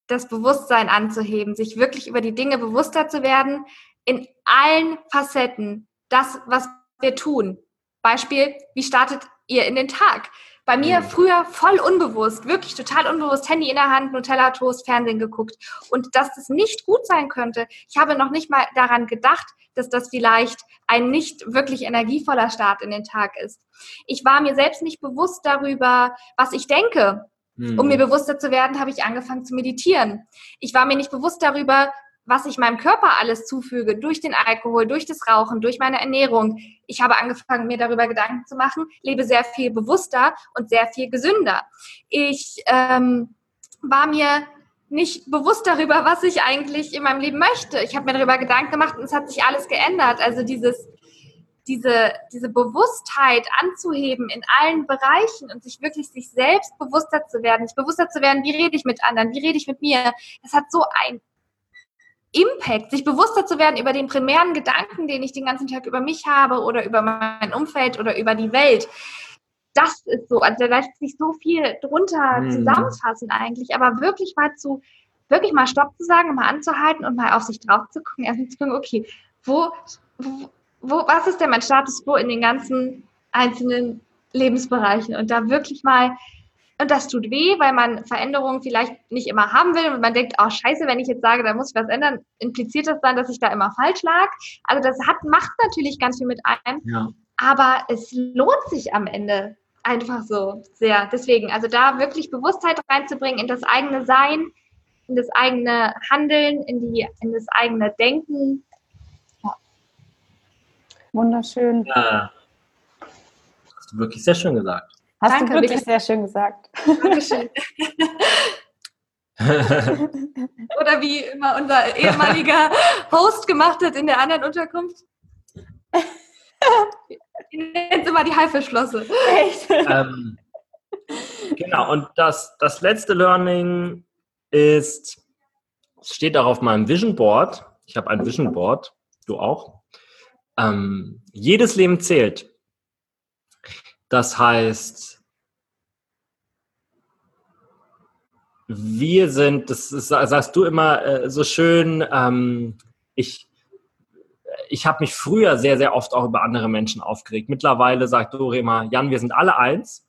das Bewusstsein anzuheben, sich wirklich über die Dinge bewusster zu werden, in allen Facetten, das, was wir tun. Beispiel, wie startet ihr in den Tag? Bei mir mhm. früher voll unbewusst, wirklich total unbewusst, Handy in der Hand, Nutella Toast, Fernsehen geguckt. Und dass das nicht gut sein könnte, ich habe noch nicht mal daran gedacht, dass das vielleicht ein nicht wirklich energievoller Start in den Tag ist. Ich war mir selbst nicht bewusst darüber, was ich denke. Mhm. Um mir bewusster zu werden, habe ich angefangen zu meditieren. Ich war mir nicht bewusst darüber, was ich meinem Körper alles zufüge, durch den Alkohol, durch das Rauchen, durch meine Ernährung. Ich habe angefangen, mir darüber Gedanken zu machen, lebe sehr viel bewusster und sehr viel gesünder. Ich ähm, war mir nicht bewusst darüber, was ich eigentlich in meinem Leben möchte. Ich habe mir darüber Gedanken gemacht und es hat sich alles geändert. Also dieses, diese, diese Bewusstheit anzuheben in allen Bereichen und sich wirklich sich selbst bewusster zu werden, sich bewusster zu werden, wie rede ich mit anderen, wie rede ich mit mir, das hat so ein Impact, sich bewusster zu werden über den primären Gedanken, den ich den ganzen Tag über mich habe oder über mein Umfeld oder über die Welt das ist so, also da lässt sich so viel drunter mhm. zusammenfassen eigentlich, aber wirklich mal zu, wirklich mal Stopp zu sagen, mal anzuhalten und mal auf sich drauf zu gucken, erstmal <laughs> zu gucken, okay, wo, wo, wo, was ist denn mein Status quo in den ganzen einzelnen Lebensbereichen und da wirklich mal, und das tut weh, weil man Veränderungen vielleicht nicht immer haben will und man denkt, oh scheiße, wenn ich jetzt sage, da muss ich was ändern, impliziert das dann, dass ich da immer falsch lag. Also das hat, macht natürlich ganz viel mit einem, ja. aber es lohnt sich am Ende einfach so sehr. Deswegen, also da wirklich Bewusstheit reinzubringen in das eigene Sein, in das eigene Handeln, in, die, in das eigene Denken. Ja. Wunderschön. Ja. Hast du wirklich sehr schön gesagt. Hast Danke, du wirklich sehr schön gesagt. Dankeschön. <laughs> Oder wie immer unser ehemaliger Host gemacht hat in der anderen Unterkunft. <laughs> Jetzt immer die Haifischflosse. Echt? Ähm, genau, und das, das letzte Learning ist, steht auch auf meinem Vision Board. Ich habe ein Vision Board, du auch. Ähm, jedes Leben zählt. Das heißt, wir sind, das ist, sagst du immer äh, so schön, ähm, ich, ich habe mich früher sehr, sehr oft auch über andere Menschen aufgeregt. Mittlerweile sagt Dore immer, Jan, wir sind alle eins.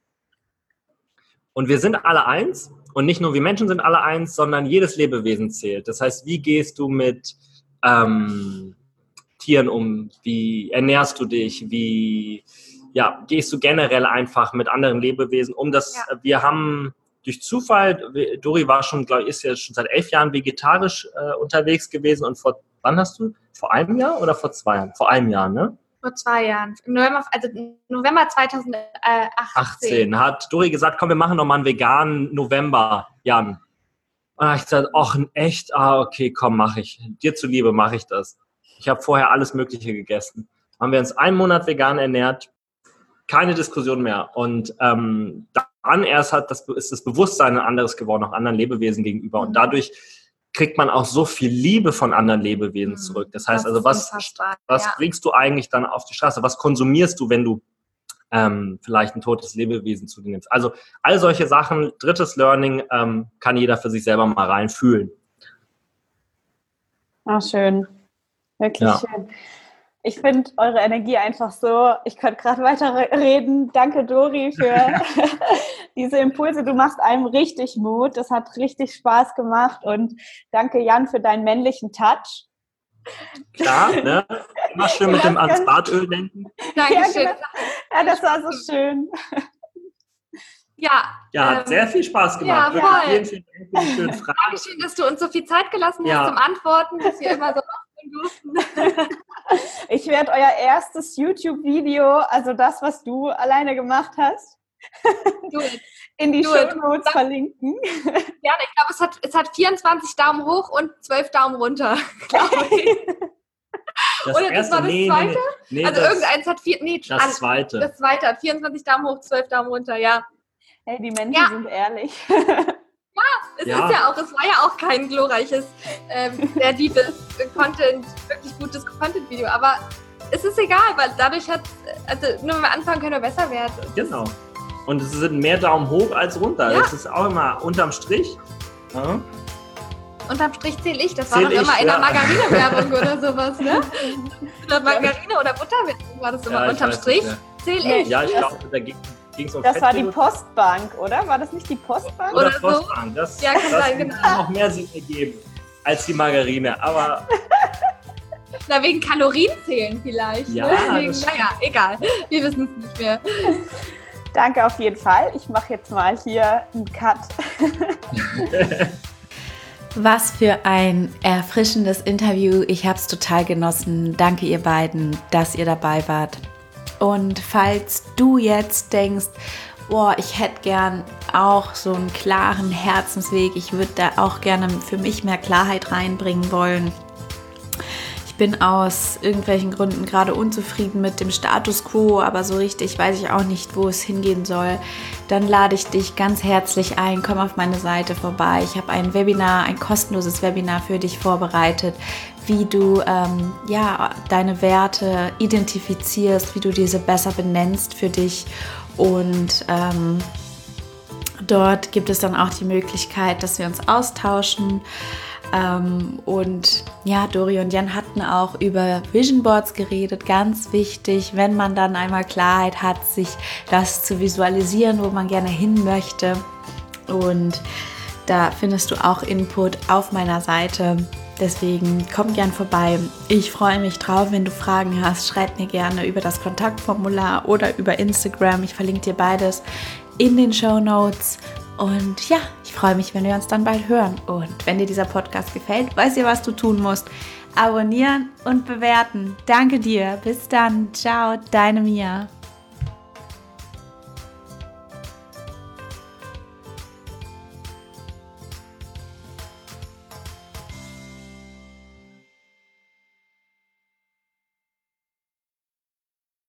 Und wir sind alle eins. Und nicht nur wir Menschen sind alle eins, sondern jedes Lebewesen zählt. Das heißt, wie gehst du mit ähm, Tieren um? Wie ernährst du dich? Wie ja, gehst du generell einfach mit anderen Lebewesen um? Das, ja. Wir haben durch Zufall, Dori war schon, glaube ich, ist ja schon seit elf Jahren vegetarisch äh, unterwegs gewesen und vor wann hast du? Vor einem Jahr oder vor zwei Jahren? Vor einem Jahr, ne? Vor zwei Jahren. November, also November 2018. 18 hat Dori gesagt, komm, wir machen nochmal einen veganen November, Jan. Und ich gesagt, ach, echt? Ah, okay, komm, mach ich. Dir zuliebe mache ich das. Ich habe vorher alles Mögliche gegessen. Haben wir uns einen Monat vegan ernährt, keine Diskussion mehr. Und ähm, dann erst hat das, ist das Bewusstsein ein anderes geworden, auch anderen Lebewesen gegenüber. Und mhm. dadurch kriegt man auch so viel Liebe von anderen Lebewesen mhm. zurück. Das heißt das also, was, was ja. bringst du eigentlich dann auf die Straße? Was konsumierst du, wenn du ähm, vielleicht ein totes Lebewesen zu dir nimmst? Also all solche Sachen, drittes Learning, ähm, kann jeder für sich selber mal reinfühlen. Ach, schön. Wirklich ja. schön. Ich finde eure Energie einfach so, ich könnte gerade weiter reden. Danke, Dori, für <laughs> diese Impulse. Du machst einem richtig Mut. Das hat richtig Spaß gemacht. Und danke, Jan, für deinen männlichen Touch. Klar, ne? Immer schön mit dem ans Badöl denken. Dankeschön. Ja, genau. ja, das war so schön. Ja. Ja, hat ähm, sehr viel Spaß gemacht. Ja, voll. Vielen, vielen Dank für die schönen <laughs> Fragen. Dankeschön, dass du uns so viel Zeit gelassen hast ja. zum Antworten, dass wir immer so <laughs> ich werde euer erstes YouTube-Video, also das, was du alleine gemacht hast, <laughs> in die Show Notes verlinken. <laughs> Gerne, ich glaube, es hat, es hat 24 Daumen hoch und 12 Daumen runter, <laughs> glaube ich. Das Oder das war das nee, zweite? Nee, nee, also das, irgendeins hat vier, nee, das alles, zweite. Das zweite hat 24 Daumen hoch, 12 Daumen runter, ja. Hey, die Menschen ja. sind ehrlich. Ja, es ja. ist ja auch, es war ja auch kein glorreiches, ähm, sehr liebes Content, wirklich gutes Content-Video, aber es ist egal, weil dadurch hat, also nur wenn wir anfangen, können wir besser werden. Genau. Und es sind mehr Daumen hoch als runter. Ja. Das ist auch immer unterm Strich. Ja. Unterm Strich zähle ich. Das war doch immer in der Margarine-Werbung oder <laughs> sowas, ne? Oder Margarine oder Butterwerbung war das immer. Unterm Strich zähle ich. Ja, ich glaube, da ging Ging's um das war die Postbank, oder? War das nicht die Postbank? Oder, oder Postbank. So? Das, ja, kann das sein, genau. noch mehr Sinn ergeben als die Margarine. Aber. <laughs> Na, wegen Kalorienzählen vielleicht. Ja, ne? wegen, naja, egal. Wir wissen es nicht mehr. Danke auf jeden Fall. Ich mache jetzt mal hier einen Cut. <laughs> Was für ein erfrischendes Interview. Ich habe es total genossen. Danke ihr beiden, dass ihr dabei wart. Und falls du jetzt denkst, boah, ich hätte gern auch so einen klaren Herzensweg, ich würde da auch gerne für mich mehr Klarheit reinbringen wollen. Bin aus irgendwelchen Gründen gerade unzufrieden mit dem Status quo, aber so richtig weiß ich auch nicht, wo es hingehen soll. Dann lade ich dich ganz herzlich ein, komm auf meine Seite vorbei. Ich habe ein Webinar, ein kostenloses Webinar für dich vorbereitet, wie du ähm, ja, deine Werte identifizierst, wie du diese besser benennst für dich und ähm, dort gibt es dann auch die Möglichkeit, dass wir uns austauschen. Ähm, und ja, Dori und Jan hatten auch über Vision Boards geredet. Ganz wichtig, wenn man dann einmal Klarheit hat, sich das zu visualisieren, wo man gerne hin möchte. Und da findest du auch Input auf meiner Seite. Deswegen komm gern vorbei. Ich freue mich drauf, wenn du Fragen hast. Schreib mir gerne über das Kontaktformular oder über Instagram. Ich verlinke dir beides in den Show Notes. Und ja, ich freue mich, wenn wir uns dann bald hören. Und wenn dir dieser Podcast gefällt, weißt du, was du tun musst. Abonnieren und bewerten. Danke dir. Bis dann. Ciao, deine Mia.